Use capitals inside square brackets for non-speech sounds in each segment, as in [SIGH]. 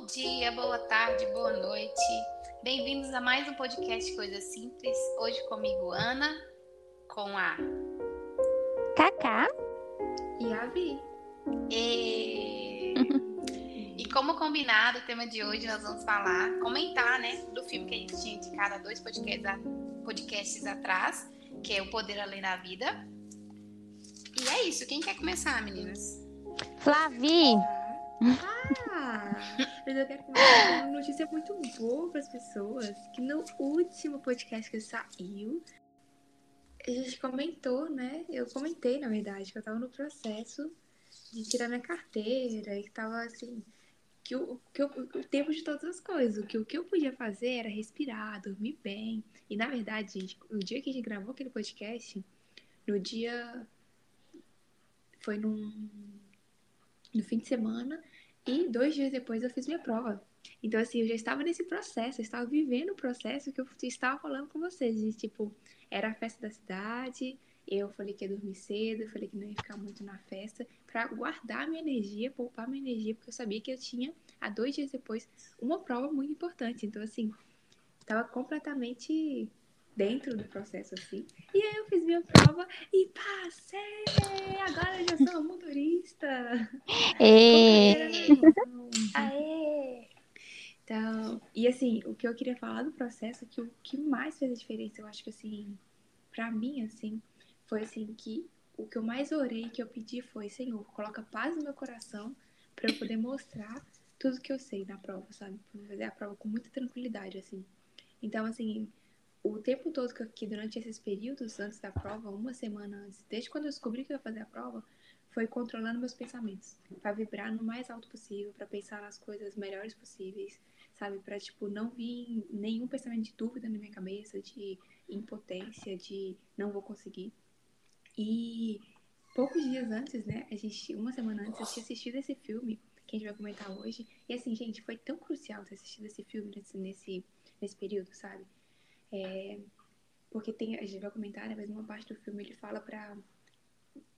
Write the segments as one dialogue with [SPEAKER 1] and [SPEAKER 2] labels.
[SPEAKER 1] Bom dia, boa tarde, boa noite. Bem-vindos a mais um podcast Coisa Simples. Hoje comigo, Ana, com a
[SPEAKER 2] Cacá
[SPEAKER 3] e a Vi.
[SPEAKER 1] E... e como combinado, o tema de hoje nós vamos falar, comentar, né, do filme que a gente tinha indicado há dois podcasts, podcasts atrás, que é O Poder Além da Vida. E é isso. Quem quer começar, meninas?
[SPEAKER 2] Flavi!
[SPEAKER 3] Ah, mas eu quero começar com uma notícia muito boa para as pessoas, que no último podcast que saiu, a gente comentou, né? Eu comentei, na verdade, que eu estava no processo de tirar minha carteira e que tava assim, que, o, que o tempo de todas as coisas, que o que eu podia fazer era respirar, dormir bem. E na verdade, gente, o dia que a gente gravou aquele podcast, no dia foi num no fim de semana e dois dias depois eu fiz minha prova. Então, assim, eu já estava nesse processo, eu estava vivendo o processo que eu estava falando com vocês. De, tipo, era a festa da cidade, eu falei que ia dormir cedo, eu falei que não ia ficar muito na festa, para guardar minha energia, poupar minha energia, porque eu sabia que eu tinha, há dois dias depois, uma prova muito importante. Então, assim, estava completamente dentro do processo, assim. E aí eu fiz minha prova e passei! Agora eu já sou motorista!
[SPEAKER 2] E...
[SPEAKER 3] Aê! Então, e assim, o que eu queria falar do processo, que o que mais fez a diferença, eu acho que assim, pra mim, assim, foi assim que o que eu mais orei, que eu pedi foi, Senhor, coloca paz no meu coração para eu poder mostrar tudo que eu sei na prova, sabe? Pra fazer a prova com muita tranquilidade, assim. Então, assim, o tempo todo que, que durante esses períodos antes da prova, uma semana antes, desde quando eu descobri que eu ia fazer a prova, foi controlando meus pensamentos, para vibrar no mais alto possível, para pensar nas coisas melhores possíveis, sabe, para tipo não vir nenhum pensamento de dúvida na minha cabeça, de impotência, de não vou conseguir. E poucos dias antes, né, a gente, uma semana antes, eu tinha assistido esse filme que a gente vai comentar hoje. E assim, gente, foi tão crucial ter assistido esse filme nesse, nesse, nesse período, sabe? É, porque tem, a gente vai comentar, né, mas uma parte do filme ele fala para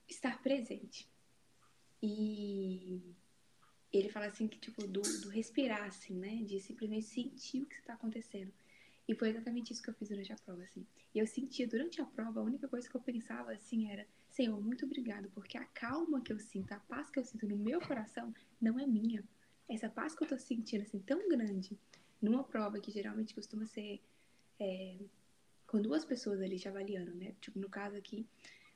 [SPEAKER 3] estar presente. E ele fala assim que, tipo, do, do respirar, assim, né? De simplesmente sentir o que está acontecendo. E foi exatamente isso que eu fiz durante a prova, assim. E eu sentia, durante a prova, a única coisa que eu pensava, assim, era Senhor, muito obrigado, porque a calma que eu sinto, a paz que eu sinto no meu coração não é minha. Essa paz que eu tô sentindo, assim, tão grande, numa prova que geralmente costuma ser é, com duas pessoas ali te avaliando, né? Tipo, no caso aqui,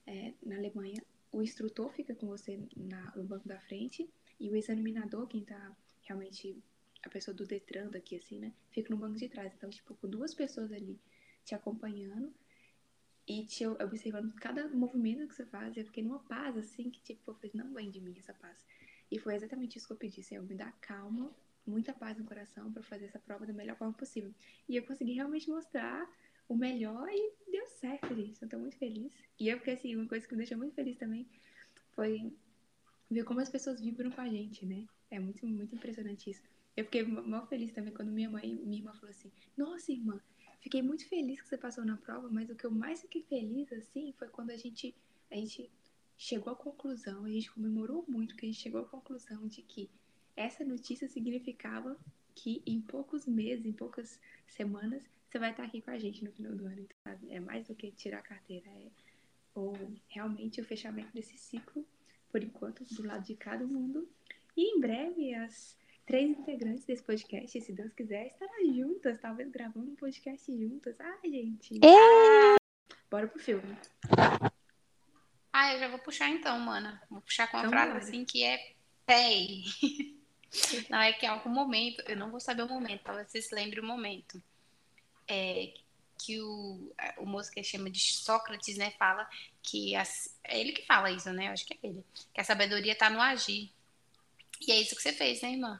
[SPEAKER 3] é, na Alemanha, o instrutor fica com você na, no banco da frente e o examinador, quem tá realmente a pessoa do Detran daqui, assim, né? Fica no banco de trás. Então, tipo, com duas pessoas ali te acompanhando e te observando cada movimento que você faz. Eu fiquei numa paz, assim, que, tipo, eu falei, não vem de mim essa paz. E foi exatamente isso que eu pedi, Senhor, me dá calma muita paz no coração para fazer essa prova da melhor forma possível. E eu consegui realmente mostrar o melhor e deu certo, gente. Eu tô muito feliz. E eu, porque assim, uma coisa que me deixou muito feliz também foi ver como as pessoas vibram com a gente, né? É muito, muito impressionante isso. Eu fiquei mal feliz também quando minha mãe, minha irmã falou assim: Nossa, irmã, fiquei muito feliz que você passou na prova, mas o que eu mais fiquei feliz, assim, foi quando a gente, a gente chegou à conclusão, a gente comemorou muito que a gente chegou à conclusão de que essa notícia significava que em poucos meses, em poucas semanas, você vai estar aqui com a gente no final do ano. Então, é mais do que tirar a carteira, é ou realmente o fechamento desse ciclo, por enquanto, do lado de cada mundo. E em breve, as três integrantes desse podcast, se Deus quiser, estarão juntas, talvez gravando um podcast juntas. Ai, gente.
[SPEAKER 2] Ah!
[SPEAKER 3] Bora pro filme.
[SPEAKER 1] Ah, eu já vou puxar então, mana. Vou puxar com uma
[SPEAKER 3] Então
[SPEAKER 1] frase
[SPEAKER 3] bora.
[SPEAKER 1] assim que é pay. [LAUGHS] Não, é que em algum momento, eu não vou saber o momento, talvez você se lembre o momento. É que o, o moço que chama de Sócrates, né, fala que as- é ele que fala isso, né? Eu acho que é ele. Que a sabedoria tá no agir. E é isso que você fez, né, irmã?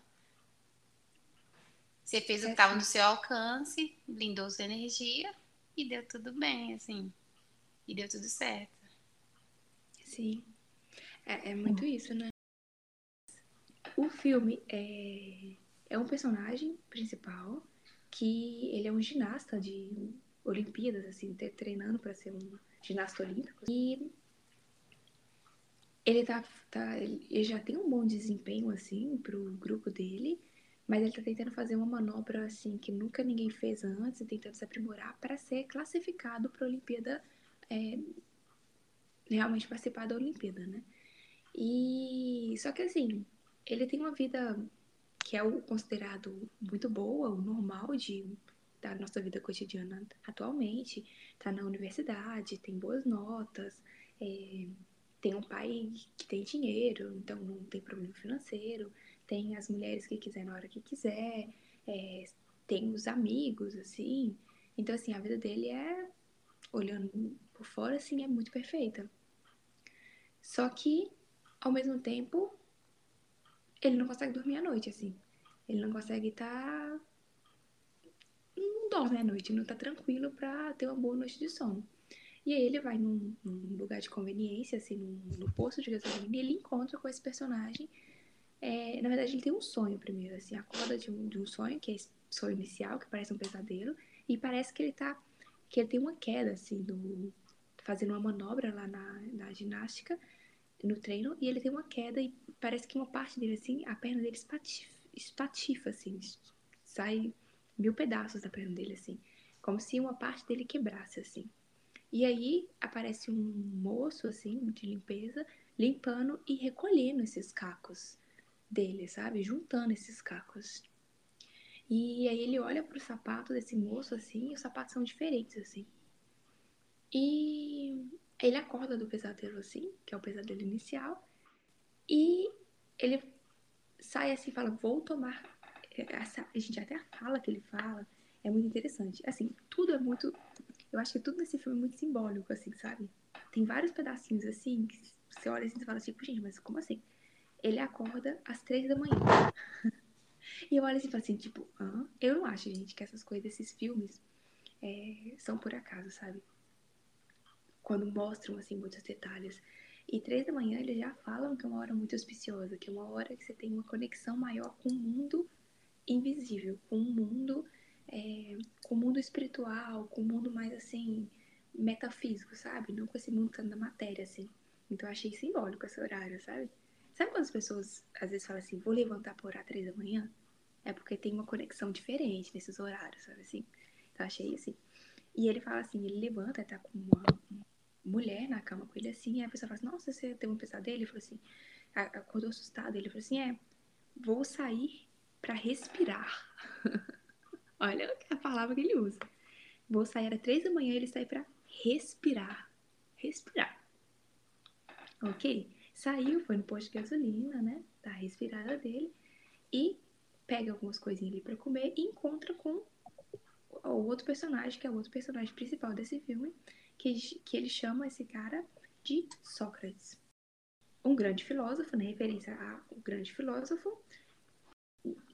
[SPEAKER 1] Você fez o que estava no seu alcance, blindou sua energia e deu tudo bem, assim. E deu tudo certo.
[SPEAKER 3] Sim. É, é muito isso, né? O filme é, é um personagem principal que ele é um ginasta de Olimpíadas, assim, treinando para ser um ginasta olímpico. E ele tá, tá ele já tem um bom desempenho assim pro grupo dele, Mas ele tá tentando fazer uma manobra assim que nunca ninguém fez antes, e tentando se aprimorar para ser classificado para a Olimpíada, é, realmente participar da Olimpíada, né? E só que assim, ele tem uma vida que é o considerado muito boa, o normal de da nossa vida cotidiana atualmente, tá na universidade, tem boas notas, é, tem um pai que tem dinheiro, então não tem problema financeiro, tem as mulheres que quiser na hora que quiser, é, tem os amigos, assim. Então, assim, a vida dele é, olhando por fora, assim, é muito perfeita. Só que, ao mesmo tempo, ele não consegue dormir à noite, assim. Ele não consegue estar. Tá... Não dorme à noite, não tá tranquilo pra ter uma boa noite de sono. E aí ele vai num, num lugar de conveniência, assim, num, no posto de gasolina, e ele encontra com esse personagem é, na verdade, ele tem um sonho primeiro, assim, acorda de um, de um sonho, que é esse sonho inicial, que parece um pesadelo, e parece que ele tá. que ele tem uma queda, assim, do, fazendo uma manobra lá na, na ginástica, no treino, e ele tem uma queda e parece que uma parte dele, assim, a perna dele espatifa, espatifa assim, sai mil pedaços da perna dele, assim, como se uma parte dele quebrasse, assim. E aí aparece um moço, assim, de limpeza, limpando e recolhendo esses cacos dele, sabe? Juntando esses cacos. E aí ele olha pro sapato desse moço assim, e os sapatos são diferentes assim. E ele acorda do pesadelo assim, que é o pesadelo inicial, e ele sai assim e fala: "Vou tomar essa, gente até fala que ele fala, é muito interessante. Assim, tudo é muito eu acho que tudo nesse filme é muito simbólico assim, sabe? Tem vários pedacinhos assim, que você olha assim e fala tipo, gente, mas como assim? ele acorda às três da manhã. [LAUGHS] e eu olho assim e falo assim, tipo, Hã? eu não acho, gente, que essas coisas, esses filmes, é, são por acaso, sabe? Quando mostram, assim, muitos detalhes. E três da manhã eles já falam que é uma hora muito auspiciosa, que é uma hora que você tem uma conexão maior com o mundo invisível, com o mundo, é, com o mundo espiritual, com o mundo mais, assim, metafísico, sabe? Não com esse mundo da matéria, assim. Então eu achei simbólico esse horário, sabe? Sabe quando as pessoas às vezes falam assim, vou levantar por orar três da manhã? É porque tem uma conexão diferente nesses horários, sabe assim? Então achei assim. E ele fala assim, ele levanta, tá com uma mulher na cama com ele assim, e a pessoa fala assim, nossa, você tem um pesadelo? Ele falou assim, acordou assustado. Ele falou assim, é, vou sair para respirar. [LAUGHS] Olha a palavra que ele usa. Vou sair às três da manhã, ele sai para respirar. Respirar. Ok? Saiu, foi no posto de gasolina, né? Da respirada dele. E pega algumas coisinhas ali pra comer e encontra com o outro personagem, que é o outro personagem principal desse filme, que, que ele chama esse cara de Sócrates. Um grande filósofo, né? Referência ao grande filósofo.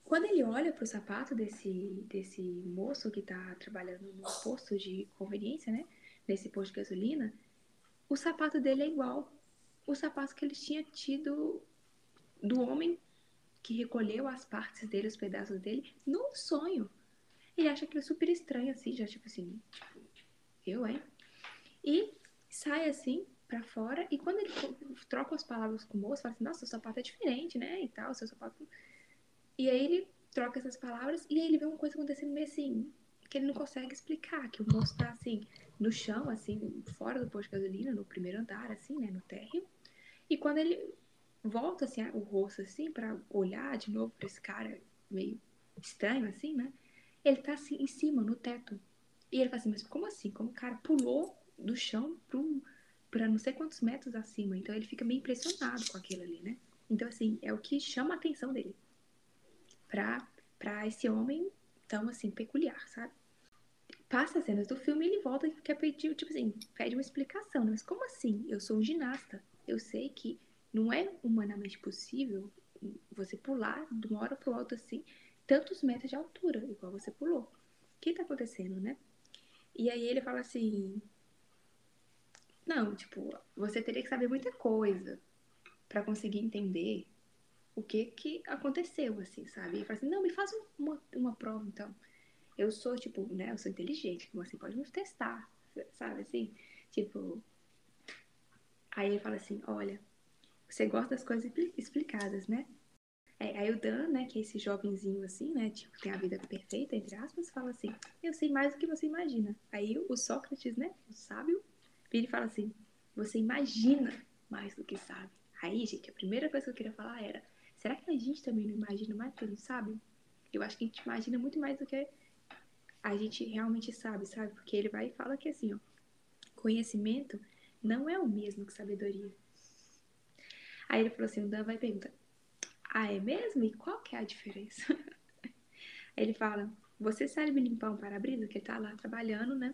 [SPEAKER 3] Quando ele olha pro sapato desse, desse moço que tá trabalhando no posto de conveniência, né? Nesse posto de gasolina, o sapato dele é igual o sapato que ele tinha tido do homem que recolheu as partes dele, os pedaços dele, no sonho. Ele acha aquilo super estranho, assim, já tipo assim, eu, hein? E sai assim para fora, e quando ele troca as palavras com o moço, fala assim, nossa, seu sapato é diferente, né? E tal, seu sapato. E aí ele troca essas palavras, e aí ele vê uma coisa acontecendo meio assim, que ele não consegue explicar, que o moço tá assim, no chão, assim, fora do posto de gasolina, no primeiro andar, assim, né, no térreo. E quando ele volta, assim, o rosto, assim, para olhar de novo para esse cara meio estranho, assim, né, ele tá, assim, em cima, no teto. E ele fala assim, mas como assim? Como o cara pulou do chão pro, pra não sei quantos metros acima. Então ele fica meio impressionado com aquilo ali, né? Então, assim, é o que chama a atenção dele. Pra esse homem tão, assim, peculiar, sabe? passa as cenas do filme e ele volta e quer pedir, tipo assim, pede uma explicação. Né? Mas como assim? Eu sou um ginasta. Eu sei que não é humanamente possível você pular de uma hora para outra assim, tantos metros de altura, igual você pulou. O que tá acontecendo, né? E aí ele fala assim: Não, tipo, você teria que saber muita coisa para conseguir entender o que que aconteceu, assim, sabe? Ele fala assim: Não, me faz uma, uma prova então eu sou, tipo, né, eu sou inteligente, como assim, pode me testar, sabe, assim, tipo... Aí ele fala assim, olha, você gosta das coisas explicadas, né? Aí, aí o Dan, né, que é esse jovenzinho assim, né, tipo, tem a vida perfeita, entre aspas, fala assim, eu sei mais do que você imagina. Aí o Sócrates, né, o sábio, vira e fala assim, você imagina mais do que sabe. Aí, gente, a primeira coisa que eu queria falar era, será que a gente também não imagina mais do que a gente sabe? Eu acho que a gente imagina muito mais do que a gente realmente sabe, sabe? Porque ele vai e fala que assim, ó, conhecimento não é o mesmo que sabedoria. Aí ele falou assim, o Dan vai perguntar, ah, é mesmo? E qual que é a diferença? [LAUGHS] Aí ele fala, você sabe limpar um para-brisa? Que ele tá lá trabalhando, né?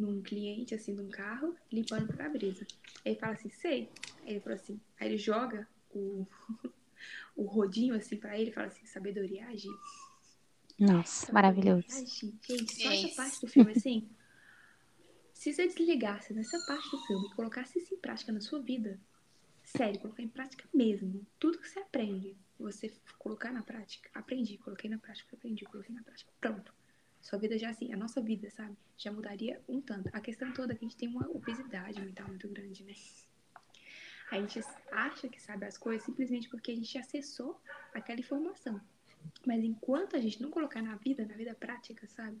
[SPEAKER 3] Num cliente, assim, num carro, limpando o para-brisa. Aí ele fala assim, sei. Aí ele falou assim, aí ele joga o, [LAUGHS] o rodinho, assim, pra ele e fala assim, sabedoria agir.
[SPEAKER 2] Nossa, maravilhoso.
[SPEAKER 3] Agir. Gente, só
[SPEAKER 1] É
[SPEAKER 3] essa
[SPEAKER 1] isso.
[SPEAKER 3] parte do filme, [LAUGHS] assim, se você desligasse nessa parte do filme e colocasse isso em prática na sua vida, sério, colocar em prática mesmo, tudo que você aprende, você colocar na prática, aprendi, coloquei na prática, aprendi, coloquei na prática, pronto. Sua vida já assim, a nossa vida, sabe, já mudaria um tanto. A questão toda é que a gente tem uma obesidade mental muito grande, né? A gente acha que sabe as coisas simplesmente porque a gente acessou aquela informação. Mas enquanto a gente não colocar na vida, na vida prática, sabe?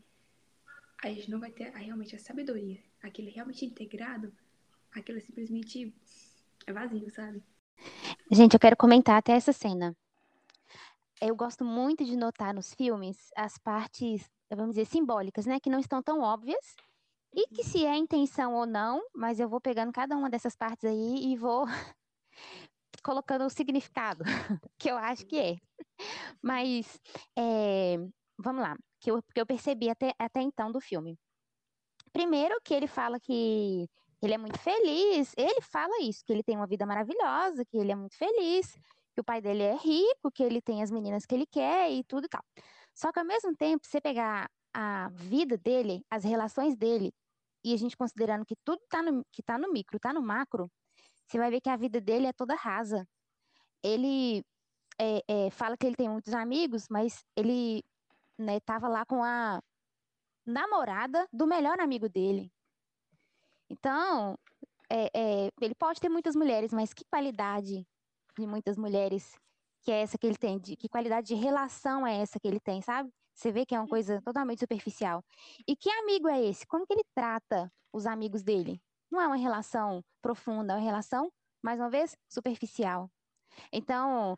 [SPEAKER 3] A gente não vai ter realmente a sabedoria. Aquele realmente integrado, aquilo é simplesmente é vazio, sabe?
[SPEAKER 2] Gente, eu quero comentar até essa cena. Eu gosto muito de notar nos filmes as partes, vamos dizer, simbólicas, né? Que não estão tão óbvias. E que se é intenção ou não, mas eu vou pegando cada uma dessas partes aí e vou [LAUGHS] colocando o significado, [LAUGHS] que eu acho que é. Mas, é, vamos lá, que eu, que eu percebi até, até então do filme. Primeiro que ele fala que ele é muito feliz, ele fala isso, que ele tem uma vida maravilhosa, que ele é muito feliz, que o pai dele é rico, que ele tem as meninas que ele quer e tudo e tal. Só que ao mesmo tempo, você pegar a vida dele, as relações dele, e a gente considerando que tudo tá no, que tá no micro, tá no macro, você vai ver que a vida dele é toda rasa. Ele é, é, fala que ele tem muitos amigos, mas ele né, tava lá com a namorada do melhor amigo dele. Então, é, é, ele pode ter muitas mulheres, mas que qualidade de muitas mulheres que é essa que ele tem? De, que qualidade de relação é essa que ele tem, sabe? Você vê que é uma coisa totalmente superficial. E que amigo é esse? Como que ele trata os amigos dele? Não é uma relação profunda, é uma relação, mais uma vez, superficial. Então,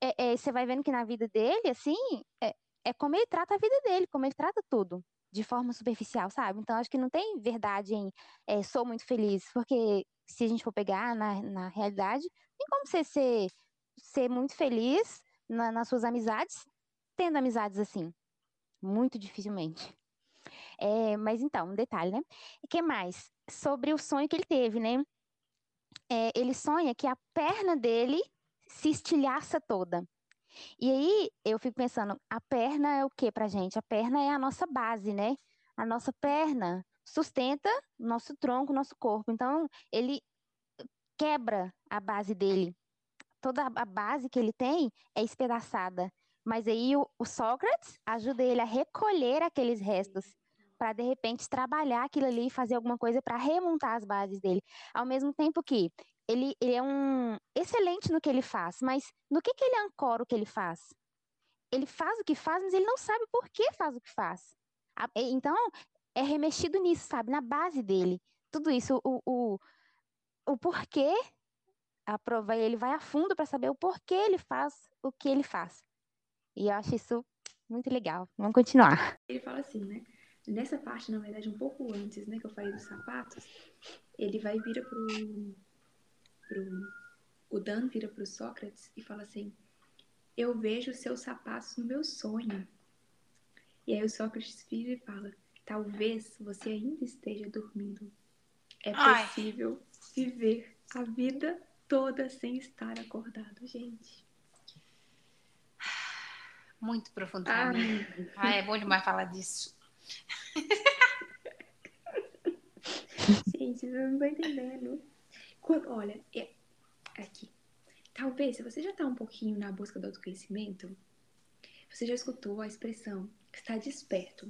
[SPEAKER 2] é, é, você vai vendo que na vida dele, assim, é, é como ele trata a vida dele, como ele trata tudo, de forma superficial, sabe? Então, acho que não tem verdade em é, sou muito feliz, porque se a gente for pegar na, na realidade, tem como você ser, ser muito feliz na, nas suas amizades, tendo amizades assim. Muito dificilmente. É, mas então, um detalhe, né? E que mais? Sobre o sonho que ele teve, né? É, ele sonha que a perna dele se estilhaça toda. E aí eu fico pensando, a perna é o que pra gente? A perna é a nossa base, né? A nossa perna sustenta nosso tronco, nosso corpo. Então, ele quebra a base dele. Toda a base que ele tem é espedaçada. Mas aí o, o Sócrates ajuda ele a recolher aqueles restos para de repente trabalhar aquilo ali e fazer alguma coisa para remontar as bases dele. Ao mesmo tempo que ele, ele é um excelente no que ele faz, mas no que, que ele ancora o que ele faz? Ele faz o que faz, mas ele não sabe por que faz o que faz. Então, é remexido nisso, sabe? Na base dele. Tudo isso, o, o, o porquê, a prova, ele vai a fundo para saber o porquê ele faz o que ele faz. E eu acho isso muito legal. Vamos continuar.
[SPEAKER 3] Ele fala assim, né? Nessa parte, na verdade, um pouco antes, né, que eu falei dos sapatos, ele vai e vira pro, pro. O Dan vira pro Sócrates e fala assim: Eu vejo seus sapatos no meu sonho. E aí o Sócrates vira e fala: Talvez você ainda esteja dormindo. É
[SPEAKER 1] Ai.
[SPEAKER 3] possível viver a vida toda sem estar acordado, gente.
[SPEAKER 1] Muito profundo pra mim. Ah, é bom demais falar disso.
[SPEAKER 3] Gente, não estão entendendo. Quando- olha, é- aqui. Talvez, se você já está um pouquinho na busca do autoconhecimento, você já escutou a expressão está desperto.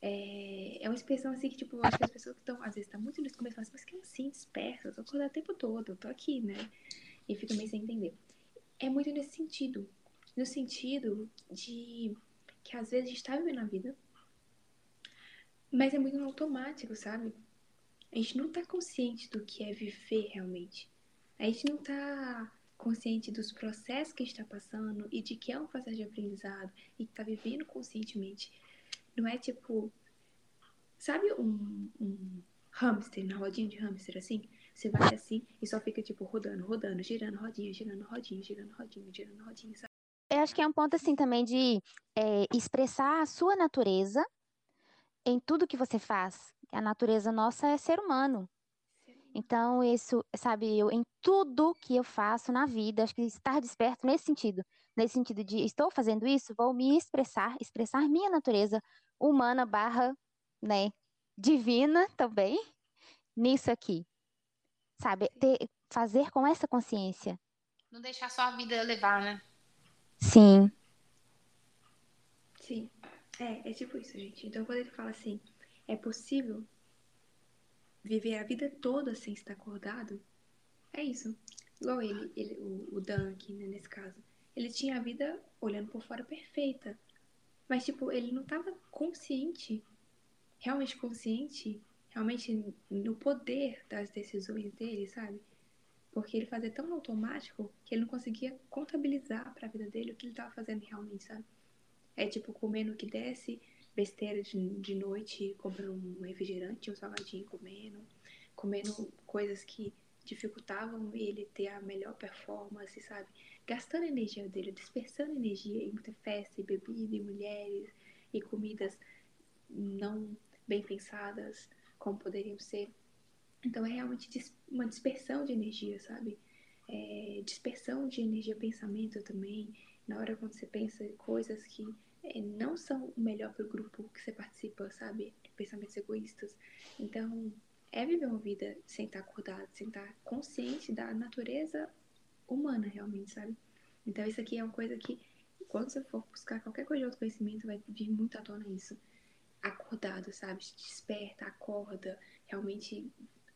[SPEAKER 3] É, é uma expressão assim que, tipo, eu acho que as pessoas que estão, às vezes, estão muito no começo falam assim, mas que assim, desperto, eu tô acordado o tempo todo, eu tô aqui, né? E fica meio sem entender. é muito nesse sentido. No sentido de que às vezes a gente tá vivendo a vida, mas é muito no automático, sabe? A gente não tá consciente do que é viver realmente. A gente não tá consciente dos processos que está passando e de que é um processo de aprendizado e que tá vivendo conscientemente. Não é tipo, sabe um, um hamster, na rodinha de hamster assim? Você vai assim e só fica tipo rodando, rodando, girando rodinha, girando rodinha, girando rodinha, girando rodinha, sabe?
[SPEAKER 2] Eu acho que é um ponto assim também de é, expressar a sua natureza em tudo que você faz. A natureza nossa é ser humano. Então, isso, sabe, eu, em tudo que eu faço na vida, acho que estar desperto nesse sentido, nesse sentido de estou fazendo isso, vou me expressar, expressar minha natureza humana barra, né, divina também, nisso aqui. Sabe, ter, fazer com essa consciência.
[SPEAKER 1] Não deixar só a vida levar, né?
[SPEAKER 2] Sim.
[SPEAKER 3] Sim. É, é tipo isso, gente. Então, quando ele fala assim, é possível viver a vida toda sem estar acordado, é isso. Igual ele, ele o, o Dan aqui, né, nesse caso. Ele tinha a vida olhando por fora perfeita. Mas, tipo, ele não estava consciente, realmente consciente, realmente no poder das decisões dele, sabe? Porque ele fazia tão automático que ele não conseguia contabilizar para a vida dele o que ele estava fazendo realmente, sabe? É tipo comendo o que desce, besteira de, de noite, comprando um refrigerante, um salgadinho comendo, comendo coisas que dificultavam ele ter a melhor performance, sabe? Gastando a energia dele, dispersando energia em muita festa e bebida e mulheres e comidas não bem pensadas como poderiam ser. Então é realmente uma dispersão de energia, sabe? É, dispersão de energia, pensamento também. Na hora quando você pensa coisas que é, não são o melhor para o grupo que você participa, sabe? Pensamentos egoístas. Então, é viver uma vida sem estar acordado, sem estar consciente da natureza humana, realmente, sabe? Então, isso aqui é uma coisa que, quando você for buscar qualquer coisa de autoconhecimento, vai vir muito à tona isso. Acordado, sabe? Desperta, acorda, realmente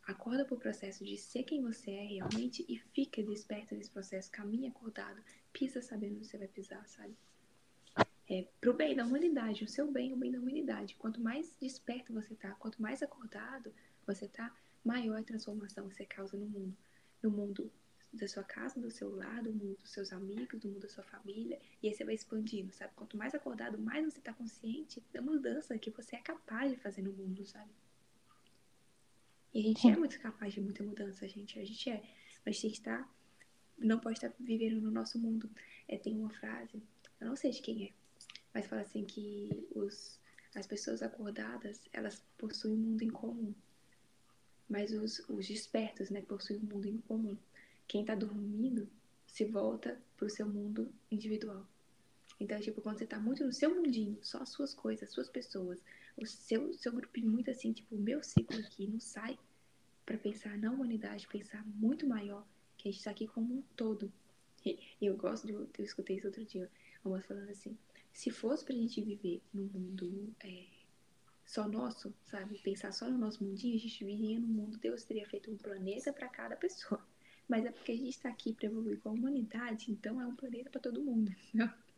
[SPEAKER 3] acorda pro processo de ser quem você é realmente e fica desperta nesse processo, caminha acordado, pisa sabendo onde você vai pisar, sabe? É, pro bem da humanidade, o seu bem, o bem da humanidade. Quanto mais desperto você tá, quanto mais acordado você tá, maior a transformação você causa no mundo. No mundo da sua casa, do seu lado, no mundo dos seus amigos, no mundo da sua família. E aí você vai expandindo, sabe? Quanto mais acordado, mais você tá consciente da mudança que você é capaz de fazer no mundo, sabe? E a gente é muito capaz de muita mudança, gente. A gente é. Mas tem que estar. Não pode estar vivendo no nosso mundo. É, tem uma frase, eu não sei de quem é, mas fala assim que os, as pessoas acordadas, elas possuem um mundo em comum. Mas os, os despertos, né, possuem um mundo em comum. Quem tá dormindo se volta pro seu mundo individual. Então, tipo, quando você tá muito no seu mundinho, só as suas coisas, as suas pessoas, o seu, seu grupinho muito assim, tipo, o meu ciclo aqui não sai para pensar na humanidade, pensar muito maior, que a gente tá aqui como um todo. E eu gosto de, eu escutei isso outro dia, uma falando assim, se fosse pra gente viver num mundo é, só nosso, sabe? Pensar só no nosso mundinho, a gente viria num mundo, Deus teria feito um planeta para cada pessoa. [LAUGHS] Mas é porque a gente está aqui para evoluir com a humanidade, então é um planeta para todo mundo? [LAUGHS]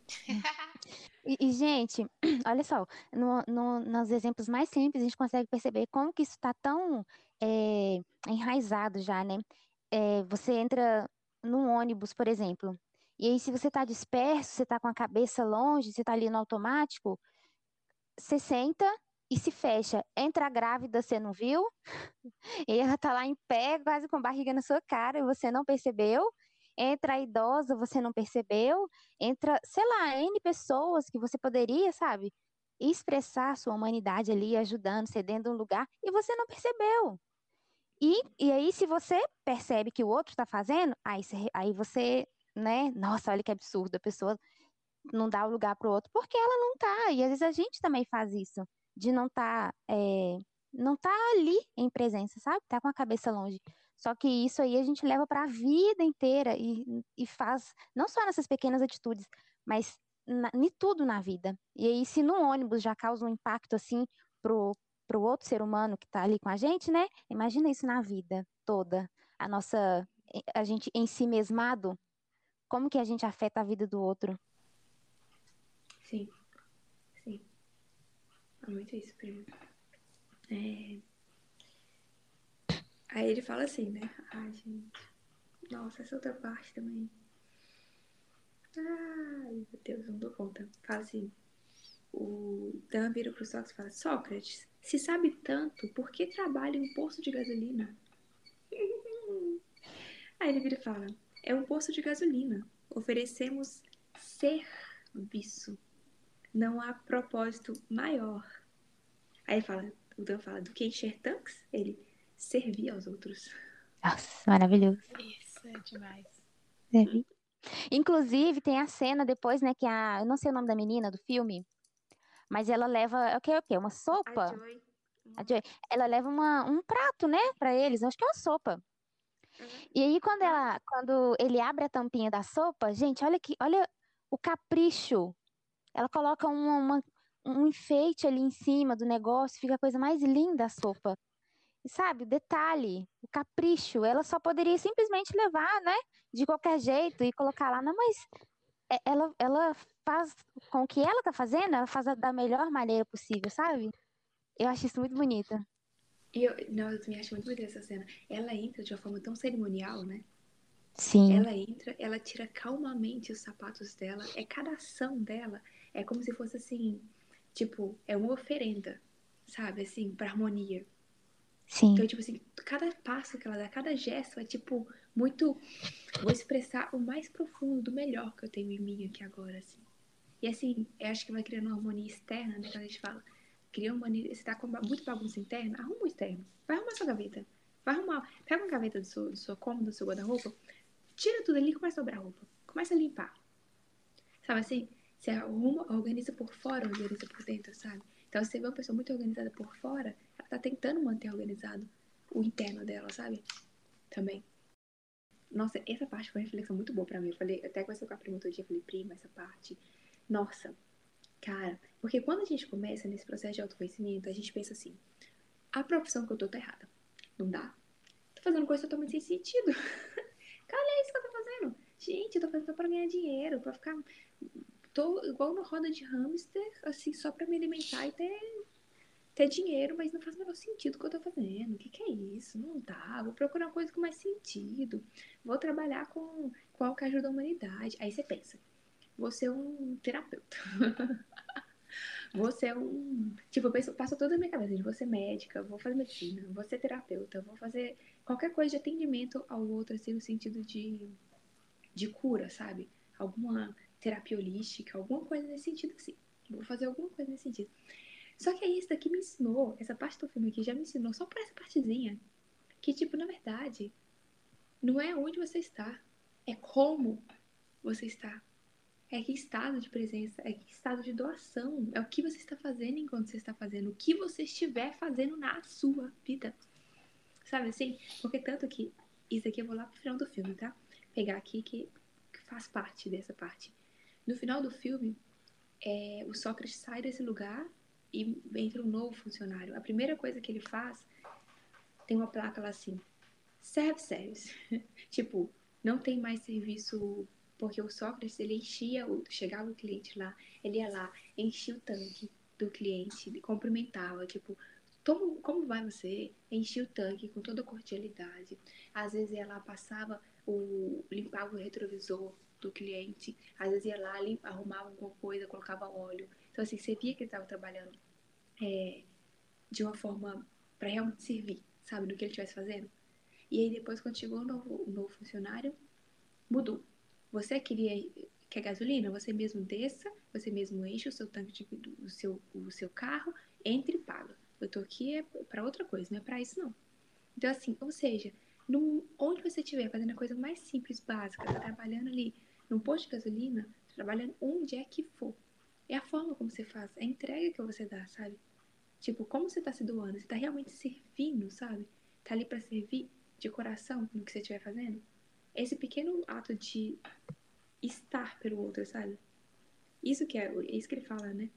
[SPEAKER 2] E, e, gente, [CLEARS THROAT] olha só, no, no, nos exemplos mais simples a gente consegue perceber como que isso está tão é, enraizado já, né? É, você entra num ônibus, por exemplo, e aí, se você está disperso, você está com a cabeça longe, você está ali no automático, você senta e se fecha. Entra grávida, você não viu? [LAUGHS] E ela está lá em pé, quase com barriga na sua cara, e você não percebeu. Entra a idosa, você não percebeu. Entra, sei lá, N pessoas que você poderia, sabe? Expressar sua humanidade ali, ajudando, cedendo um lugar, e você não percebeu. E, e aí, se você percebe que o outro está fazendo, aí aí você né? Nossa, olha que absurdo, a pessoa não dá o lugar para o outro porque ela não tá. E às vezes a gente também faz isso, de não tá, é, não tá ali em presença, sabe? Tá com a cabeça longe. Só que isso aí a gente leva para a vida inteira e, e faz, não só nessas pequenas atitudes, mas em tudo na vida. E aí, se no ônibus já causa um impacto assim pro, pro outro ser humano que está ali com a gente, né? Imagina isso na vida toda. A nossa, a gente em si mesmado como que a gente afeta a vida do outro.
[SPEAKER 3] Sim. É muito isso, primo. É... Aí ele fala assim, né? Ai, gente. Nossa, essa outra parte também. Ai, meu Deus, não dou conta. Fala assim. O Dan vira pro Sócrates e fala: Sócrates, se sabe tanto, por que trabalha em um posto de gasolina? [LAUGHS] Aí ele vira e fala: É um posto de gasolina. Oferecemos serviço. Não há propósito maior. Aí fala, o Dan fala: Do que encher tanques? Ele servir aos outros.
[SPEAKER 2] Nossa, maravilhoso.
[SPEAKER 1] Isso é demais.
[SPEAKER 2] Servir. Inclusive, tem a cena depois, né, que a. Eu não sei o nome da menina do filme, mas ela leva. O que? O que? Uma sopa?
[SPEAKER 3] A Joy.
[SPEAKER 2] A Joy. Ela leva uma, um prato, né, pra eles. Acho que é uma sopa. E aí, quando, ela, quando ele abre a tampinha da sopa, gente, olha que, olha o capricho. Ela coloca uma, uma- um enfeite ali em cima do negócio, fica a coisa mais linda a sopa. E sabe, o detalhe, o capricho, ela só poderia simplesmente levar, né, de qualquer jeito e colocar lá. Não, mas é- ela, ela faz com o que ela tá fazendo, ela faz da melhor maneira possível, sabe? Eu acho isso muito bonito.
[SPEAKER 3] E eu, não, eu também acho muito bonita essa cena. Ela entra de uma forma tão cerimonial, né?
[SPEAKER 2] Sim,
[SPEAKER 3] Ela entra, ela tira calmamente os sapatos dela. É cada ação dela. É como se fosse assim, tipo, é uma oferenda, sabe? Assim, pra harmonia.
[SPEAKER 2] sim,
[SPEAKER 3] Então, tipo assim, cada passo que ela dá, cada gesto é tipo muito. Vou expressar o mais profundo do melhor que eu tenho em mim aqui agora, assim. E assim, eu acho que vai criando uma harmonia externa, né? Quando a gente fala, cria uma harmonia. Você tá com muito bagunça interna, arruma o externo. Vai arrumar sua gaveta. Vai arrumar. Pega uma gaveta do seu, do seu cômodo, do seu guarda-roupa, tira tudo ali e começa a dobrar a roupa. Começa a limpar. Sabe assim? Você arruma, organiza por fora, organiza por dentro, sabe? Então, se você vê uma pessoa muito organizada por fora, ela tá tentando manter organizado o interno dela, sabe? Também. Nossa, essa parte foi uma reflexão muito boa pra mim. Eu falei, até conversei com a prima outro dia, eu falei, prima, essa parte. Nossa, cara, porque quando a gente começa nesse processo de autoconhecimento, a gente pensa assim: a profissão que eu tô tá errada. Não dá. Tô fazendo coisa totalmente sem sentido. [LAUGHS] Cara, é isso que eu tô fazendo. Gente, eu tô fazendo pra ganhar dinheiro, pra ficar. Tô igual uma roda de hamster, assim, só pra me alimentar e ter, ter dinheiro, mas não faz o menor sentido o que eu tô fazendo. O que, que é isso? Não dá. Vou procurar uma coisa com mais sentido. Vou trabalhar com, algo que ajuda a humanidade. Aí você pensa, vou ser um terapeuta. [LAUGHS] vou ser um. Tipo, eu penso, passa toda a minha cabeça, gente, vou ser médica, vou fazer medicina, vou ser terapeuta, vou fazer qualquer coisa de atendimento ao outro, assim, no sentido de, de cura, sabe? Alguma terapia holística, alguma coisa nesse sentido, assim. Vou fazer alguma coisa nesse sentido. Só que aí isso daqui me ensinou, essa parte do filme aqui já me ensinou, só por essa partezinha, que, tipo, na verdade, não é onde você está, é como você está. É que estado de presença, é que estado de doação, é o que você está fazendo enquanto você está fazendo, o que você estiver fazendo na sua vida. Sabe assim? Porque tanto que isso aqui eu vou lá pro final do filme, tá? Pegar aqui que, que faz parte dessa parte. No final do filme, é, o Sócrates sai desse lugar e entra um novo funcionário. A primeira coisa que ele faz tem uma placa lá assim: serve service. [LAUGHS] tipo, não tem mais serviço porque o Sócrates ele enchia, o, chegava o cliente lá, ele ia lá, enchia o tanque do cliente, cumprimentava, tipo, como, como vai você? Enchia o tanque com toda a cordialidade. Às vezes lá, passava o. limpava o retrovisor do cliente, às vezes ia lá, limpa, arrumava alguma coisa, colocava óleo. Então, assim, você via que ele estava trabalhando é, de uma forma para realmente servir, sabe, do que ele estivesse fazendo. E aí, depois, quando chegou o novo, novo funcionário, mudou. Você queria quer gasolina? Você mesmo desça, você mesmo enche o seu tanque de, o seu o seu carro, entre e paga. Eu tô aqui é para outra coisa, não é para isso não. Então assim, ou seja, onde você estiver fazendo a coisa mais simples, básica, tá trabalhando ali num posto de gasolina, trabalhando onde é que for. É a forma como você faz, é a entrega que você dá, sabe? Tipo, como você tá se doando, você tá realmente servindo, sabe? Tá ali para servir de coração no que você estiver fazendo esse pequeno ato de estar pelo outro, sabe? Isso que é, é isso que ele fala, né?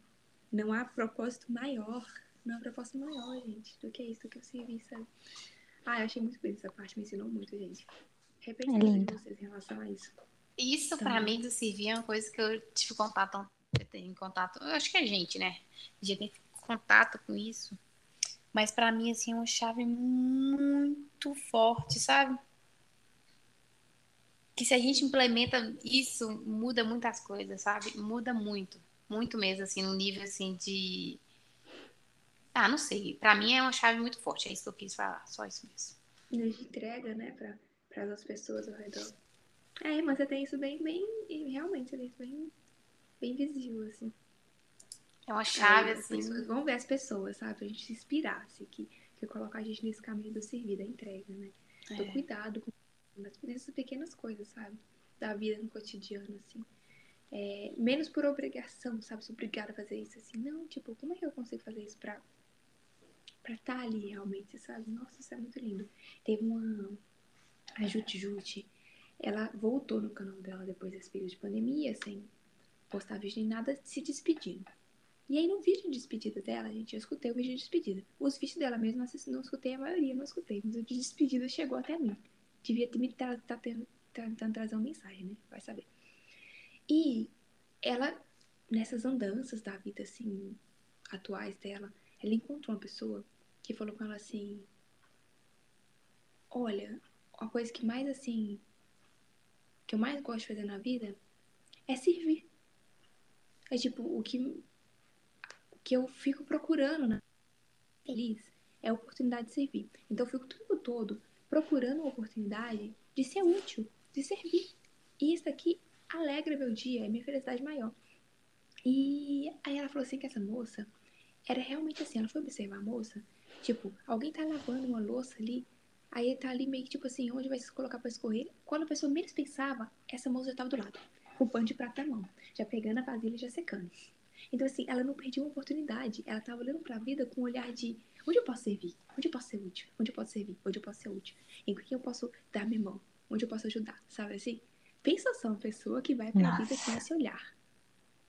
[SPEAKER 3] Não há propósito maior, não há propósito maior, gente, do que isso, do que eu servir, sabe? Ah, eu achei muito bonita essa parte, me ensinou muito, gente. Repense
[SPEAKER 2] É
[SPEAKER 3] de vocês em relação a isso.
[SPEAKER 1] Isso para
[SPEAKER 3] Também.
[SPEAKER 1] mim do servir é uma coisa que eu tive contato, eu tenho contato, eu acho que é gente, né? Já tem contato com isso. Mas para mim assim é uma chave muito forte, sabe? Que se a gente implementa isso, muda muitas coisas, sabe? Muda muito, muito mesmo assim, no nível assim de Ah, não sei. Para mim é uma chave muito forte, é isso que eu quis falar, só isso mesmo.
[SPEAKER 3] de entrega, né, para as pessoas ao redor. É, mas você tem isso bem, bem, realmente, você tem isso bem, bem visível, assim.
[SPEAKER 1] É uma chave
[SPEAKER 3] Aí, as
[SPEAKER 1] assim.
[SPEAKER 3] pessoas- vamos ver as pessoas, sabe? Pra gente se inspirar, assim, que, que coloca a gente nesse caminho do servir, da entrega, né? Do
[SPEAKER 1] É.
[SPEAKER 3] cuidado com essas pequenas coisas, sabe? Da vida no cotidiano, assim. É, menos por obrigação, sabe? Sou obrigada a fazer isso, assim. Não, tipo, como é que eu consigo fazer isso pra pra estar ali realmente, sabe? Nossa, isso é muito lindo. Teve uma. A Jute Jute, ela voltou no canal dela depois desse período de pandemia, sem postar vídeo nem nada, se despedindo. E aí no vídeo de despedida dela, gente, eu escutei o vídeo de despedida. Os vídeos dela mesmo, não escutei a maioria, não escutei. Mas o de despedida chegou até mim. Devia ter me tá, tá tá tentando trazer uma mensagem, né? Vai saber. E ela, nessas andanças da vida, assim, atuais dela, ela encontrou uma pessoa que falou com ela assim: Olha, a coisa que mais, assim, que eu mais gosto de fazer na vida é servir. É tipo, o que, o que eu fico procurando na feliz é a oportunidade de servir. Então eu fico o tempo todo procurando uma oportunidade de ser útil, de servir. E isso aqui alegra meu dia, é minha felicidade maior. E aí ela falou assim que essa moça era realmente assim, ela foi observar a moça, tipo, alguém tá lavando uma louça ali, aí tá ali meio que tipo assim, onde vai se colocar pra escorrer? Quando a pessoa menos pensava, essa moça já tava do lado, com o pano de prato na mão, já pegando a vasilha e já secando. Então assim, ela não perdia uma oportunidade, ela tava olhando pra vida com um olhar de onde eu posso servir? Onde eu posso ser útil? Onde eu posso servir? Onde eu posso ser útil? Em quem eu posso dar minha mão? Onde eu posso ajudar? Sabe assim? Pensa só uma pessoa que vai pra vida
[SPEAKER 2] Nossa.
[SPEAKER 3] com esse olhar.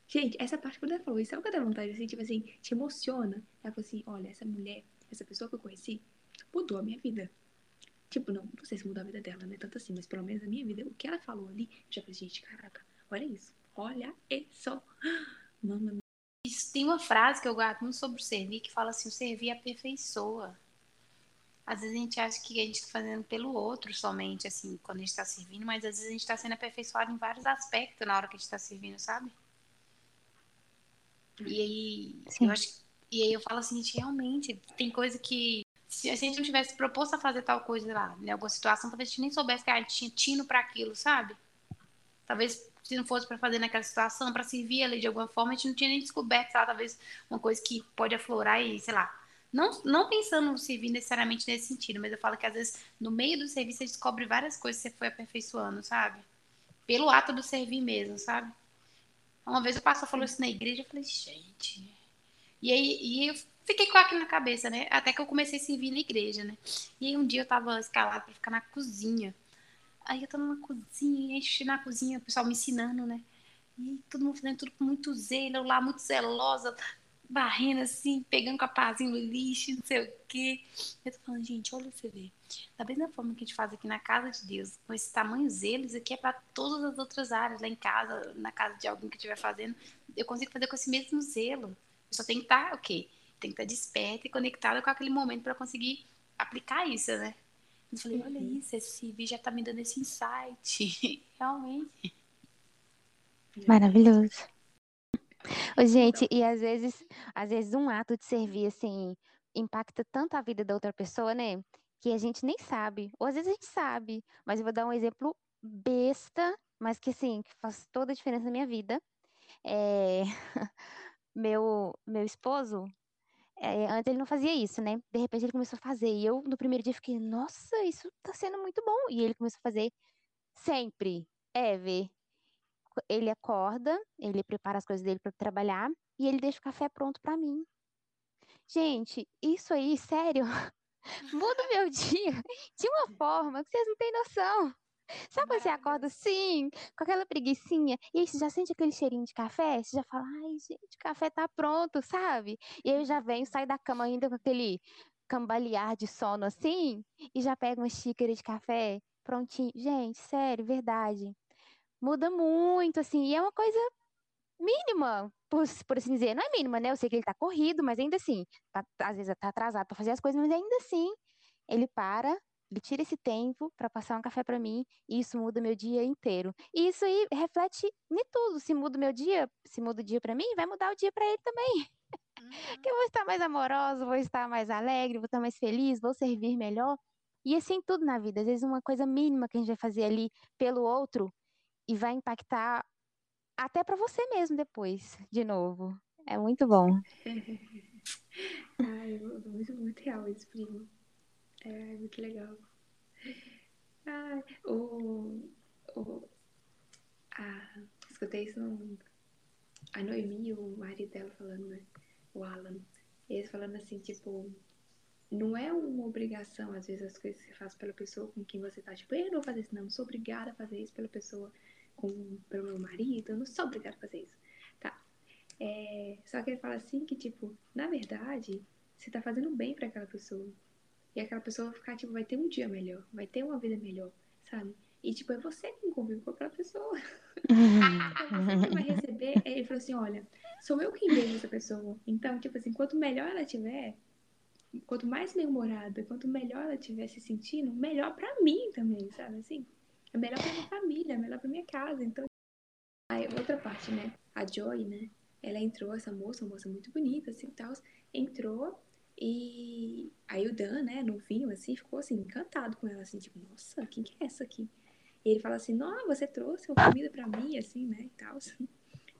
[SPEAKER 3] Gente, essa parte quando ela falou isso, sabe o que dá vontade, assim, tipo assim, te emociona. Ela falou assim, olha, essa mulher, essa pessoa que eu conheci, mudou a minha vida. Tipo, não, não sei se mudou a vida dela, né, tanto assim, mas pelo menos a minha vida, o que ela falou ali, eu já falei, gente, caraca, olha isso, olha isso. [GASPS] Mama,
[SPEAKER 1] Isso, tem uma frase que eu guardo muito sobre o servir que fala assim: o servir aperfeiçoa. Às vezes a gente acha que a gente está fazendo pelo outro somente, assim, quando a gente está servindo, mas às vezes a gente está sendo aperfeiçoado em vários aspectos na hora que a gente está servindo, sabe? E aí,
[SPEAKER 2] Sim.
[SPEAKER 1] eu acho, e aí eu falo assim, gente, realmente, tem coisa que se a gente não tivesse proposto a fazer tal coisa lá, em alguma situação, talvez a gente nem soubesse que a gente tinha tino para aquilo, sabe? Talvez se não fosse para fazer naquela situação, para servir ali de alguma forma, a gente não tinha nem descoberto, sei lá, talvez uma coisa que pode aflorar e, sei lá. Não, não pensando no servir necessariamente nesse sentido, mas eu falo que às vezes no meio do serviço você descobre várias coisas que você foi aperfeiçoando, sabe? Pelo ato do servir mesmo, sabe? Uma vez o pastor falou isso na igreja, eu falei, gente. E aí, e eu fiquei com aquilo na cabeça, né? Até que eu comecei a servir na igreja, né? E aí um dia eu tava escalada pra ficar na cozinha. Aí eu tava na cozinha, enchi na cozinha, o pessoal me ensinando, né? E todo mundo fazendo tudo com muito zelo, eu lá muito zelosa, varrendo assim, pegando com a pazinha no lixo, não sei o quê. Eu tô falando, gente, olha você ver. Da mesma forma que a gente faz aqui na casa de Deus, com esse tamanho zelo, isso aqui é para todas as outras áreas, lá em casa, na casa de alguém que estiver fazendo, eu consigo fazer com esse mesmo zelo. Eu só tem que estar, ok, tem que estar desperta e conectada com aquele momento para conseguir aplicar isso, né? Eu falei, olha
[SPEAKER 3] Uhum.
[SPEAKER 1] isso, esse vídeo já tá me dando esse insight. [LAUGHS] Realmente.
[SPEAKER 2] Maravilhoso. Ô, gente, e às vezes, às vezes um ato de servir, assim, impacta tanto a vida da outra pessoa, né? Que a gente nem sabe. Ou às vezes a gente sabe, mas eu vou dar um exemplo besta, mas que, assim, que faz toda a diferença na minha vida. É... [LAUGHS] meu, meu esposo, é, antes ele não fazia isso, né? De repente ele começou a fazer. E eu, no primeiro dia, fiquei, nossa, isso tá sendo muito bom. E ele começou a fazer sempre. Eve, ele acorda, ele prepara as coisas dele para trabalhar e ele deixa o café pronto para mim. Gente, isso aí, sério, [LAUGHS] muda o meu dia de uma forma que vocês não têm noção. Sabe quando você acorda assim, com aquela preguicinha, e aí você já sente aquele cheirinho de café? Você já fala, ai, gente, o café tá pronto, sabe? E aí eu já venho, saio da cama ainda com aquele cambalear de sono assim, e já pego uma xícara de café prontinho. Gente, sério, verdade. Muda muito, assim, e é uma coisa mínima, por, por assim dizer. Não é mínima, né? Eu sei que ele tá corrido, mas ainda assim, tá, às vezes tá atrasado para fazer as coisas, mas ainda assim, ele para, ele tira esse tempo para passar um café para mim, e isso muda meu dia inteiro. E isso aí reflete em tudo. Se muda o meu dia, se muda o dia para mim, vai mudar o dia para ele também. [LAUGHS] Uhum. que eu vou estar mais amorosa, vou estar mais alegre, vou estar mais feliz, vou servir melhor. E assim tudo na vida. Às vezes uma coisa mínima que a gente vai fazer ali pelo outro e vai impactar até para você mesmo depois, de novo. É muito bom. [LAUGHS]
[SPEAKER 3] Ai, muito, muito real isso, primo. É muito legal. Ai, o, o, a, escutei isso no, a Noemi, o marido dela falando, né? O Alan. Eles falando assim, tipo, não é uma obrigação, às vezes, as coisas que você faz pela pessoa com quem você tá, tipo, eu não vou fazer isso, não, não sou obrigada a fazer isso pela pessoa com, pelo meu marido, eu não sou obrigada a fazer isso. Tá. É, só que ele fala assim que, tipo, na verdade, você tá fazendo bem para aquela pessoa. E aquela pessoa vai ficar, tipo, vai ter um dia melhor, vai ter uma vida melhor, sabe? E, tipo, é você que convive com aquela pessoa. [LAUGHS] é você que vai receber. Ele falou assim: olha, sou eu quem vejo essa pessoa. Então, tipo assim, quanto melhor ela tiver, quanto mais bem-humorada, quanto melhor ela estiver se sentindo, melhor para mim também, sabe assim? É melhor pra minha família, é melhor pra minha casa. Então, aí outra parte, né? A Joy, né? Ela entrou, essa moça, uma moça muito bonita, assim, tal, entrou e aí o Dan, né, novinho, assim, ficou, assim, encantado com ela, assim, tipo, nossa, quem que é essa aqui? E ele fala assim, não, você trouxe uma comida pra mim, assim, né, e tal.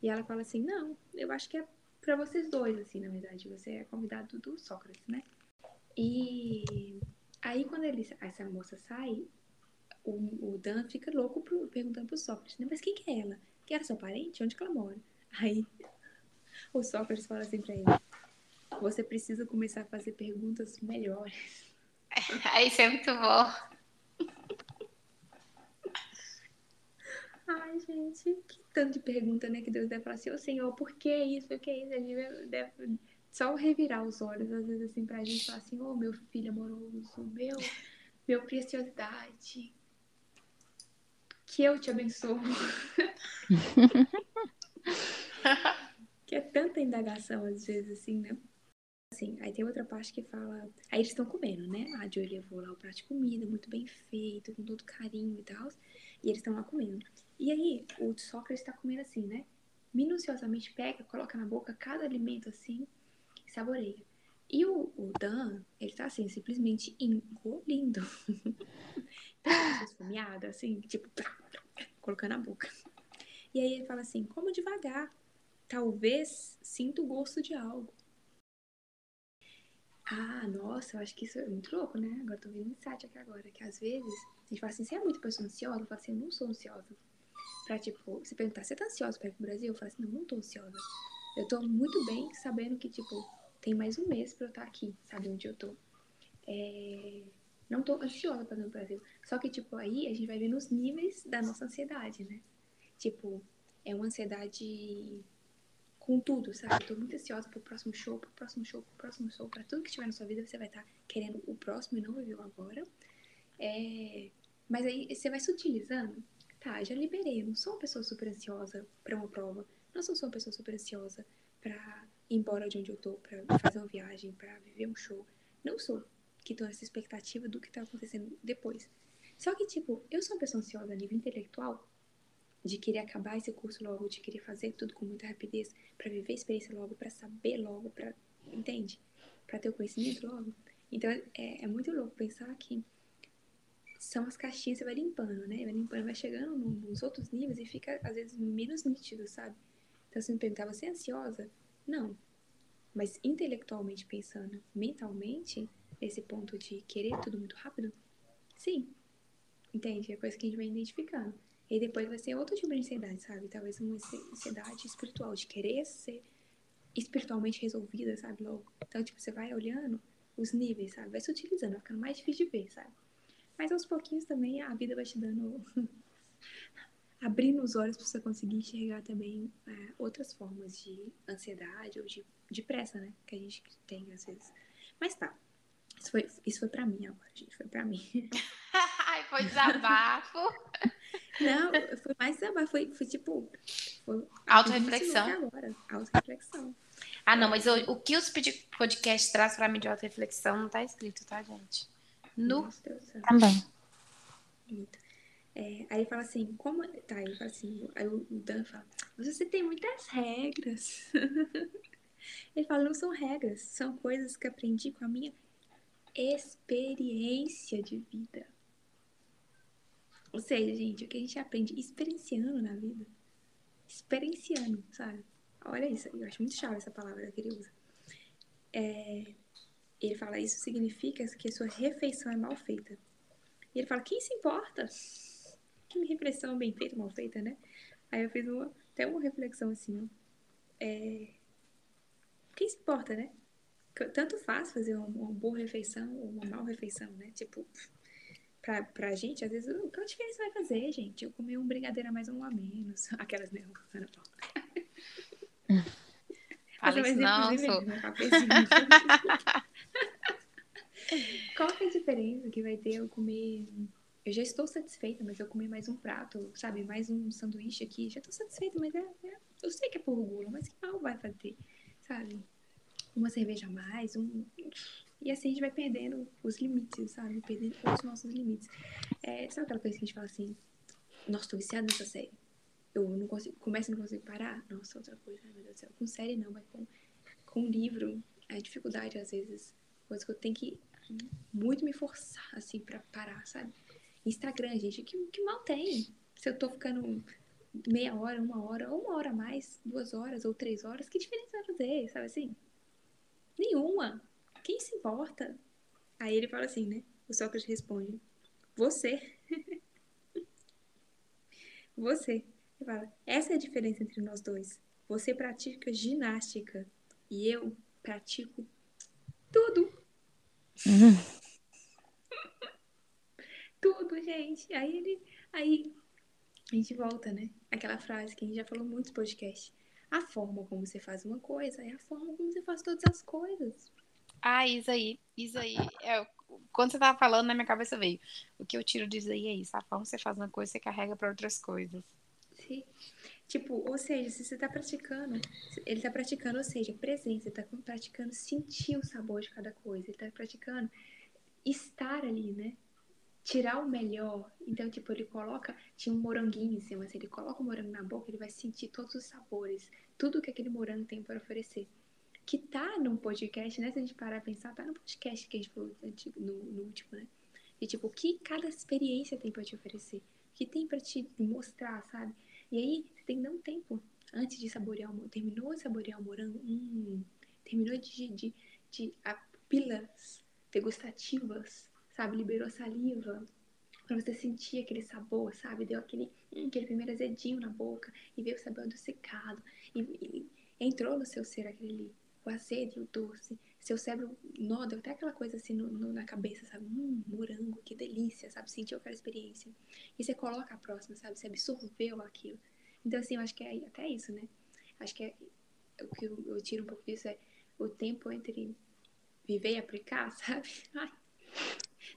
[SPEAKER 3] E ela fala assim, não, eu acho que é pra vocês dois, assim, na verdade, você é convidado do Sócrates, né? E aí quando ele, essa moça sai, o, o Dan fica louco pro, perguntando pro Sócrates, né? Mas quem que é ela? Que era seu parente? Onde que ela mora? Aí o Sócrates fala assim pra ele, você precisa começar a fazer perguntas melhores. [LAUGHS]
[SPEAKER 1] Isso é muito bom.
[SPEAKER 3] Ai, gente, que tanto de pergunta, né? Que Deus deve falar assim, ô Senhor, por que isso? O que é isso? A gente deve só revirar os olhos, às vezes, assim, pra gente falar assim, ô oh, meu filho amoroso, meu, meu preciosidade, que eu te abençoo. [LAUGHS] [LAUGHS] que é tanta indagação, às vezes, assim, né? Assim, aí tem outra parte que fala. Aí eles estão comendo, né? A Joy levou lá o prato de comida, muito bem feito, com todo carinho e tal. E eles estão lá comendo. E aí, o Sócrates está comendo assim, né? Minuciosamente pega, coloca na boca cada alimento assim saboreia. E o, o Dan, ele tá assim, simplesmente engolindo. [LAUGHS] tá esfomeado, assim, tipo, colocando na boca. E aí ele fala assim: como devagar. Talvez sinta o gosto de algo. Ah, nossa, eu acho que isso é muito louco, né? Agora tô vendo insight aqui agora, que às vezes a gente fala assim, você é muito pessoa ansiosa? Eu falo assim, eu não sou ansiosa. Pra, tipo, você perguntar, você tá ansiosa pra ir pro Brasil? Eu falo assim, não, não tô ansiosa. Eu tô muito bem sabendo que, tipo, tem mais um mês pra eu estar tá aqui, sabe onde eu tô. É... Não tô ansiosa pra ir no Brasil. Só que, tipo, aí a gente vai ver nos níveis da nossa ansiedade, né? Tipo, é uma ansiedade com tudo, sabe? Eu tô muito ansiosa pro próximo show, pro próximo show, pro próximo show, pra tudo que tiver na sua vida, você vai estar tá querendo o próximo e não viver o agora. É... Mas aí você vai se utilizando. Tá, já liberei. Eu não sou uma pessoa super ansiosa pra uma prova. Não sou uma pessoa super ansiosa pra ir embora de onde eu tô, pra fazer uma viagem, pra viver um show. Não sou. Que tô nessa expectativa do que tá acontecendo depois. Só que, tipo, eu sou uma pessoa ansiosa a nível intelectual, de querer acabar esse curso logo, de querer fazer tudo com muita rapidez, para viver a experiência logo, para saber logo, para entende? Para ter o conhecimento logo. Então é, é muito louco pensar que são as caixinhas que você vai limpando, né? Vai limpando, vai chegando nos outros níveis e fica às vezes menos nítido, sabe? Então se me perguntar, você é ansiosa? Não. Mas intelectualmente pensando, mentalmente, esse ponto de querer tudo muito rápido, sim. Entende? É coisa que a gente vai identificando. E depois vai ser outro tipo de ansiedade, sabe? Talvez uma ansiedade espiritual, de querer ser espiritualmente resolvida, sabe? Logo. Então, tipo, você vai olhando os níveis, sabe? Vai se utilizando, vai ficando mais difícil de ver, sabe? Mas aos pouquinhos também a vida vai te dando. [LAUGHS] abrindo os olhos para você conseguir enxergar também é, outras formas de ansiedade ou de, de pressa, né? Que a gente tem às vezes. Mas tá. Isso foi, isso foi pra mim agora, gente. Foi pra mim. [LAUGHS]
[SPEAKER 1] Ai, foi desabafo. [LAUGHS]
[SPEAKER 3] Não, foi mais mas foi, foi tipo. Foi,
[SPEAKER 1] autoreflexão.
[SPEAKER 3] Agora, autoreflexão.
[SPEAKER 1] Ah, não, mas o, o que os podcasts traz pra mim de autoreflexão não tá escrito, tá, gente? No.
[SPEAKER 2] Também.
[SPEAKER 3] Muito. É, aí ele fala assim, como. Tá, ele fala assim, aí o Dan fala, você tem muitas regras. [LAUGHS] ele fala, não são regras, são coisas que aprendi com a minha experiência de vida. Ou seja, gente, o que a gente aprende experienciando na vida. Experienciando, sabe? Olha isso, eu acho muito chave essa palavra que ele usa. É, ele fala, isso significa que a sua refeição é mal feita. E ele fala, quem se importa? Que reflexão bem feita, mal feita, né? Aí eu fiz uma, até uma reflexão assim, ó. É, quem se importa, né? Tanto faz fazer uma, uma boa refeição ou uma mal refeição, né? Tipo, pra, pra gente, às vezes, o que diferença vai fazer, gente? Eu comer um brigadeiro a mais ou um a menos. [LAUGHS] Aquelas mesmo, Ana
[SPEAKER 1] Paula. Fala isso não, sou... [LAUGHS]
[SPEAKER 3] Qual que é a diferença que vai ter eu comer eu já estou satisfeita, mas eu comer mais um prato, sabe? Mais um sanduíche aqui, já estou satisfeita, mas é, é, eu sei que é por gula, mas que mal vai fazer, sabe? Uma cerveja a mais, um... E assim a gente vai perdendo os limites, sabe? Perdendo os nossos limites. É, sabe aquela coisa que a gente fala assim, nossa, estou viciada nessa série. Eu não consigo, começo e não consigo parar. Nossa, outra coisa, ai meu Deus do céu. Com série não, mas com, com livro, é dificuldade às vezes. Coisa que eu tenho que muito me forçar, assim, para parar, sabe? Instagram, gente, que, que mal tem? Se eu tô ficando meia hora, uma hora, ou uma hora a mais, duas horas ou três horas, que diferença vai fazer, sabe assim? Nenhuma. Quem se importa? Aí ele fala assim, né? O Sócrates responde: Você. [LAUGHS] Você. Ele fala: Essa é a diferença entre nós dois. Você pratica ginástica e eu pratico tudo. Uhum [LAUGHS] tudo, gente. Aí ele. Aí a gente volta, né? Aquela frase que a gente já falou muito no podcast. A forma como você faz uma coisa é a forma como você faz todas as coisas.
[SPEAKER 1] Ah, isso aí, isso aí. É, quando você tava falando, na minha cabeça veio. O que eu tiro disso aí é isso. A forma que você faz uma coisa, você carrega para outras coisas.
[SPEAKER 3] Sim. Tipo, ou seja, se você tá praticando, ele tá praticando, ou seja, presença, ele tá praticando sentir o sabor de cada coisa, ele tá praticando estar ali, né? tirar o melhor. Então, tipo, ele coloca, tinha um moranguinho em cima, se ele coloca o morango na boca, ele vai sentir todos os sabores, tudo que aquele morango tem para oferecer. Que tá num podcast, né? Se a gente parar a pensar, tá no podcast que a gente falou no, no último, né? E tipo, o que cada experiência tem para te oferecer? O que tem para te mostrar, sabe? E aí, você tem que dar um tempo antes de saborear o. Terminou de saborear o morango? Hum, terminou de, de, de, pilas degustativas sabe? Liberou saliva para você sentir aquele sabor, sabe? Deu aquele, hum, aquele primeiro azedinho na boca e veio o sabor adocicado e, e entrou no seu ser aquele o azedo e o doce. Seu cérebro, nó, deu até aquela coisa assim no, no, na cabeça, sabe? Hum, morango, que delícia, sabe? Sentiu aquela experiência. E você coloca a próxima, sabe? Você absorveu aquilo. Então, assim, eu acho que é até isso, né? Acho que é, o que eu, eu tiro um pouco disso é o tempo entre viver e aplicar, [LAUGHS] sabe? Ai,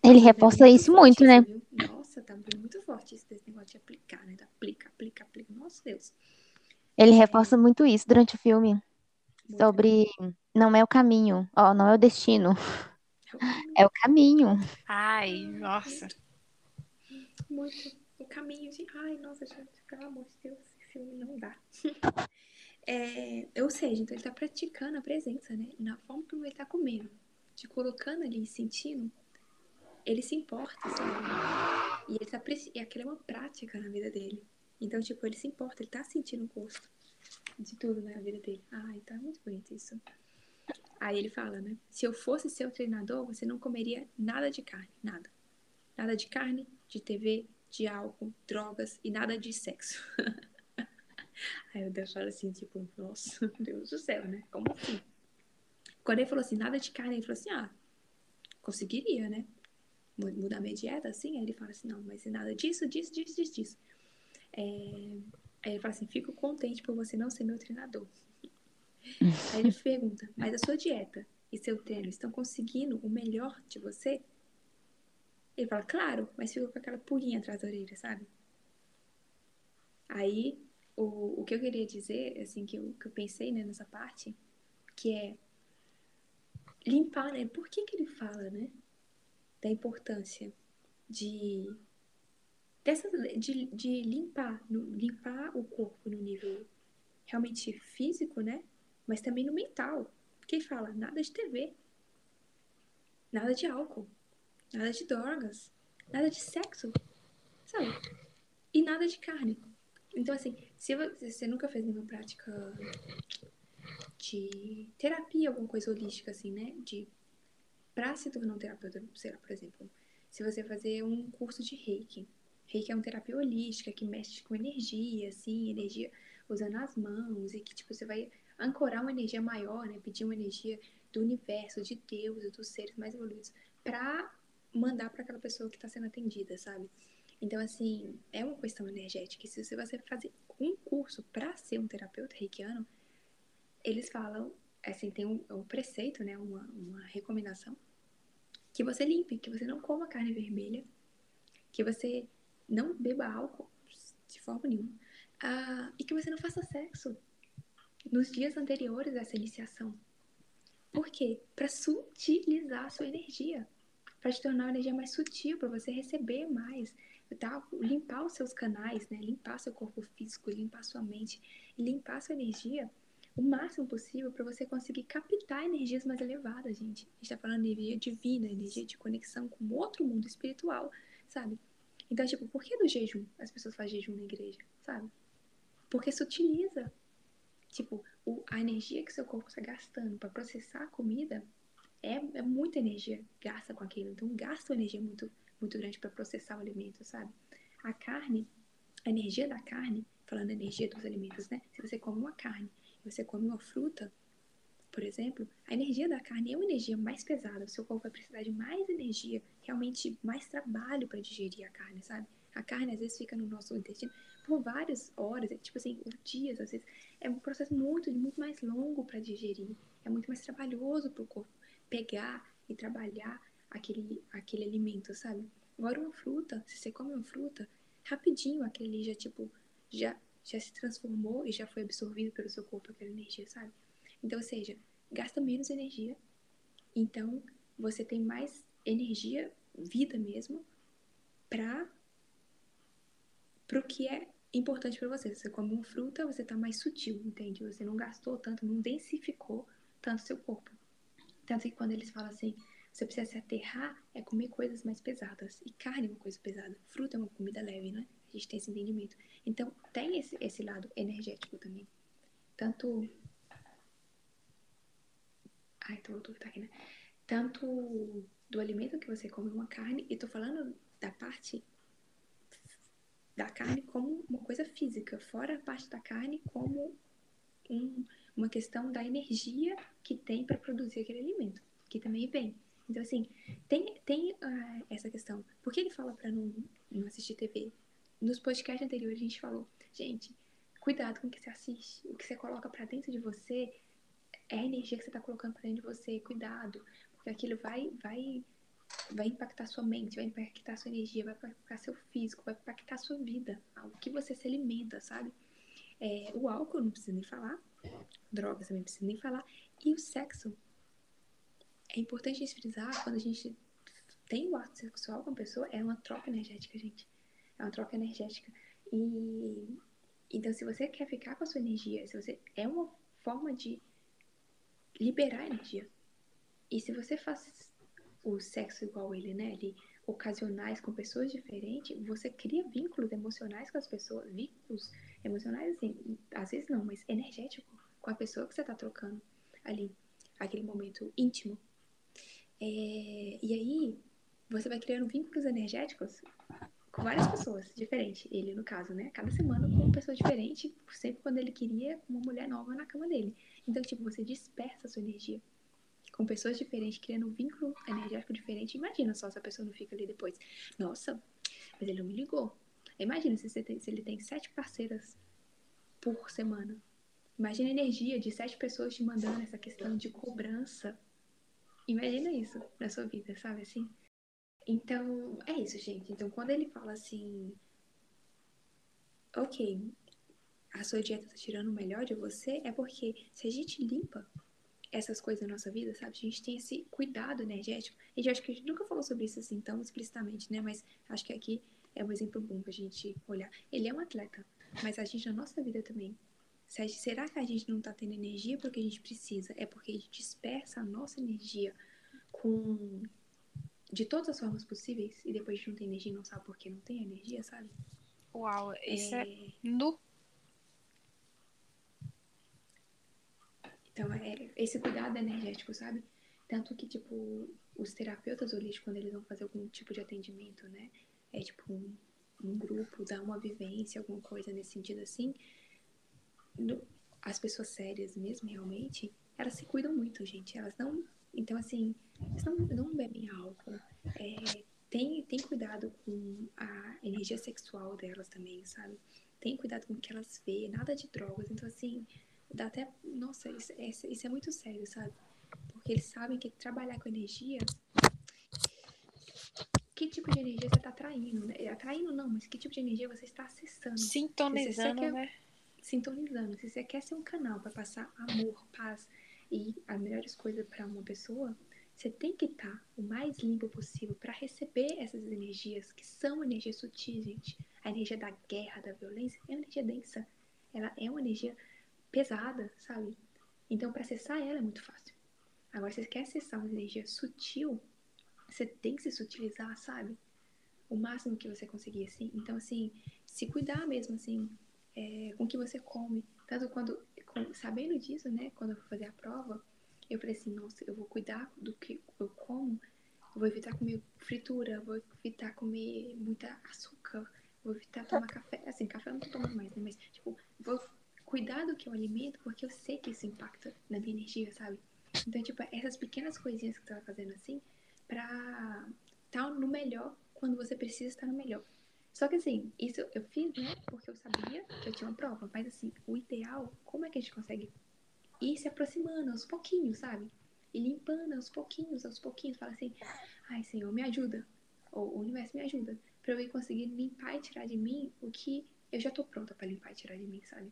[SPEAKER 2] ele reforça isso muito, né?
[SPEAKER 3] Nossa, tá muito forte esse negócio de aplicar, né? Aplica, aplica, aplica. Nossa Deus.
[SPEAKER 2] Ele reforça muito isso durante o filme. Sobre não é o caminho, ó, não é o destino. É o caminho.
[SPEAKER 1] Ai, nossa.
[SPEAKER 3] Muito. O caminho de. Ai, nossa, gente, pelo amor de Deus, esse filme não dá. [LAUGHS] É, ou seja, então ele tá praticando a presença, né? Na forma como ele tá comendo. Te colocando ali, sentindo ele se importa, sabe? E ele tá e aquilo é uma prática na vida dele. Então, tipo, ele se importa, ele tá sentindo o gosto de tudo na vida dele. Ai, tá muito bonito isso. Aí ele fala, né? Se eu fosse seu treinador, você não comeria nada de carne, nada. Nada de carne, de TV, de álcool, drogas e nada de sexo. [LAUGHS] Aí o Deus fala assim, tipo, nossa, [LAUGHS] Deus do céu, né? Como assim? Quando ele falou assim, nada de carne, ele falou assim, ah, conseguiria, né? mudar minha dieta, assim? Aí ele fala assim, não, mas nada disso, disso, disso, disso, disso. É... Aí ele fala assim, fico contente por você não ser meu treinador. Aí ele pergunta, mas a sua dieta e seu treino estão conseguindo o melhor de você? Ele fala, claro, mas fica com aquela pulguinha atrás da orelha, sabe? Aí, o, o que eu queria dizer, assim, que eu, que eu pensei né, nessa parte, que é limpar, né? Por que, que ele fala, né? Da importância de, dessa, de, de limpar, no, limpar o corpo no nível realmente físico, né? Mas também no mental. Quem fala? Nada de TV, nada de álcool, nada de drogas, nada de sexo, sabe? E nada de carne. Então, assim, se você nunca fez nenhuma prática de terapia, alguma coisa holística, assim, né? De, pra se tornar um terapeuta, sei lá, por exemplo, se você fazer um curso de reiki. Reiki é uma terapia holística que mexe com energia, assim, energia usando as mãos, e que, tipo, você vai ancorar uma energia maior, né? Pedir uma energia do universo, de Deus, dos seres mais evoluídos, pra mandar para aquela pessoa que está sendo atendida, sabe? Então, assim, é uma questão energética. E se você fazer um curso para ser um terapeuta reikiano, eles falam, assim, tem um, um preceito, né, uma, uma recomendação, que você limpe, que você não coma carne vermelha, que você não beba álcool de forma nenhuma, ah, e que você não faça sexo nos dias anteriores a essa iniciação. Por quê? Para sutilizar a sua energia, para te tornar uma energia mais sutil, para você receber mais, tá? limpar os seus canais, né? limpar seu corpo físico, limpar sua mente, limpar sua energia o máximo possível para você conseguir captar energias mais elevadas, gente. A gente está falando de energia divina, energia de conexão com outro mundo espiritual, sabe? Então, tipo, por que do jejum? As pessoas fazem jejum na igreja, sabe? Porque se utiliza. Tipo, o, a energia que seu corpo está gastando para processar a comida é, é muita energia gasta com aquilo. Então, gasta uma energia muito, muito grande para processar o alimento, sabe? A carne, a energia da carne, falando energia dos alimentos, né? Se você come uma carne você come uma fruta, por exemplo, a energia da carne é uma energia mais pesada. O seu corpo vai precisar de mais energia, realmente mais trabalho para digerir a carne, sabe? A carne às vezes fica no nosso intestino por várias horas, é, tipo assim, dias, às vezes. É um processo muito, muito mais longo para digerir. É muito mais trabalhoso para o corpo pegar e trabalhar aquele, aquele alimento, sabe? Agora uma fruta, se você come uma fruta, rapidinho aquele já, tipo, já já se transformou e já foi absorvido pelo seu corpo aquela energia, sabe? Então, ou seja, gasta menos energia. Então, você tem mais energia, vida mesmo, para o que é importante para você. Você come uma fruta, você tá mais sutil, entende? Você não gastou tanto, não densificou tanto seu corpo. Tanto que quando eles falam assim, você precisa se aterrar, é comer coisas mais pesadas. E carne é uma coisa pesada. Fruta é uma comida leve, né? A gente tem esse entendimento. Então, tem esse, esse lado energético também. Tanto. Ai, tô, tô, tá aqui, né? Tanto do alimento que você come uma carne, e tô falando da parte da carne como uma coisa física, fora a parte da carne como um, uma questão da energia que tem para produzir aquele alimento, que também vem. Então, assim, tem, tem uh, essa questão. Por que ele fala para não, não assistir TV? Nos podcasts anteriores a gente falou, gente, cuidado com o que você assiste, o que você coloca para dentro de você é a energia que você tá colocando para dentro de você, cuidado, aquilo vai vai vai impactar sua mente, vai impactar sua energia, vai impactar seu físico, vai impactar sua vida, o que você se alimenta, sabe? É, o álcool não precisa nem falar, drogas também não precisa nem falar, e o sexo. É importante a gente frisar quando a gente tem o ato sexual com a pessoa, é uma troca energética, gente. É uma troca energética. E então, se você quer ficar com a sua energia, se você é uma forma de liberar energia. E se você faz o sexo igual ele, né, ali, ocasionais com pessoas diferentes, você cria vínculos emocionais com as pessoas, vínculos emocionais assim, às vezes não, mas energético com a pessoa que você tá trocando ali, aquele momento íntimo. É, e aí, você vai criando vínculos energéticos com várias pessoas diferentes. Ele, no caso, né? Cada semana com uma pessoa diferente, sempre quando ele queria uma mulher nova na cama dele. Então, tipo, você dispersa a sua energia com pessoas diferentes, criando um vínculo energético diferente. Imagina só se a pessoa não fica ali depois. Nossa, mas ele não me ligou. Imagina se, tem, se ele tem sete parceiras por semana. Imagina a energia de sete pessoas te mandando essa questão de cobrança. Imagina isso na sua vida, sabe assim? Então, é isso, gente. Então, quando ele fala assim, ok, a sua dieta tá tirando o melhor de você, é porque se a gente limpa essas coisas na nossa vida, sabe? A gente tem esse cuidado energético. E eu acho que a gente nunca falou sobre isso assim tão explicitamente, né? Mas acho que aqui é um exemplo bom pra gente olhar. Ele é um atleta, mas a gente na nossa vida também. Será que a gente não tá tendo energia porque a gente precisa? É porque a gente dispersa a nossa energia com de todas as formas possíveis e depois a gente não tem energia e não sabe por que não tem energia, sabe?
[SPEAKER 4] Uau, isso é, é no
[SPEAKER 3] Então, é esse cuidado energético, sabe? Tanto que, tipo, os terapeutas holísticos, quando eles vão fazer algum tipo de atendimento, né? É tipo um, um grupo, dar uma vivência, alguma coisa nesse sentido assim. No, as pessoas sérias mesmo, realmente, elas se cuidam muito, gente. Elas não. Então, assim, elas não, não bebem álcool. É, tem, tem cuidado com a energia sexual delas também, sabe? Tem cuidado com o que elas vê, nada de drogas. Então, assim, dá até. Nossa, isso, isso, é muito sério, sabe? Porque eles sabem que trabalhar com energia. Que tipo de energia você está atraindo? Né? Atraindo não, mas que tipo de energia você está acessando?
[SPEAKER 4] Sintonizando, quer, né?
[SPEAKER 3] Sintonizando. Se você quer ser um canal para passar amor, paz e as melhores coisas para uma pessoa, você tem que estar tá o mais limpo possível para receber essas energias que são energias sutis, gente. A energia da guerra, da violência é uma energia densa. Ela é uma energia pesada, sabe? Então, para acessar ela é muito fácil. Agora, se você quer acessar uma energia sutil, você tem que se sutilizar, sabe? O máximo que você conseguir, assim. Então, assim, se cuidar mesmo, assim, é, com o que você come. Tanto quando, com, sabendo disso, né, quando eu fui fazer a prova, eu falei assim, nossa, eu vou cuidar do que eu como, eu vou evitar comer fritura, vou evitar comer muita açúcar, vou evitar tomar café. Assim, café eu não tô tomando mais, né? Mas, tipo, vou cuidar do que eu alimento, porque eu sei que isso impacta na minha energia, sabe? Então, tipo, essas pequenas coisinhas que você vai fazendo assim, pra estar tá no melhor quando você precisa estar no melhor. Só que assim, isso eu fiz, né? Porque eu sabia que eu tinha uma prova. Mas assim, o ideal, como é que a gente consegue ir se aproximando aos pouquinhos, sabe? E limpando aos pouquinhos, aos pouquinhos. Fala assim, ai Senhor, me ajuda. Ou o universo me ajuda. Pra eu ir conseguir limpar e tirar de mim o que eu já tô pronta para limpar e tirar de mim, sabe?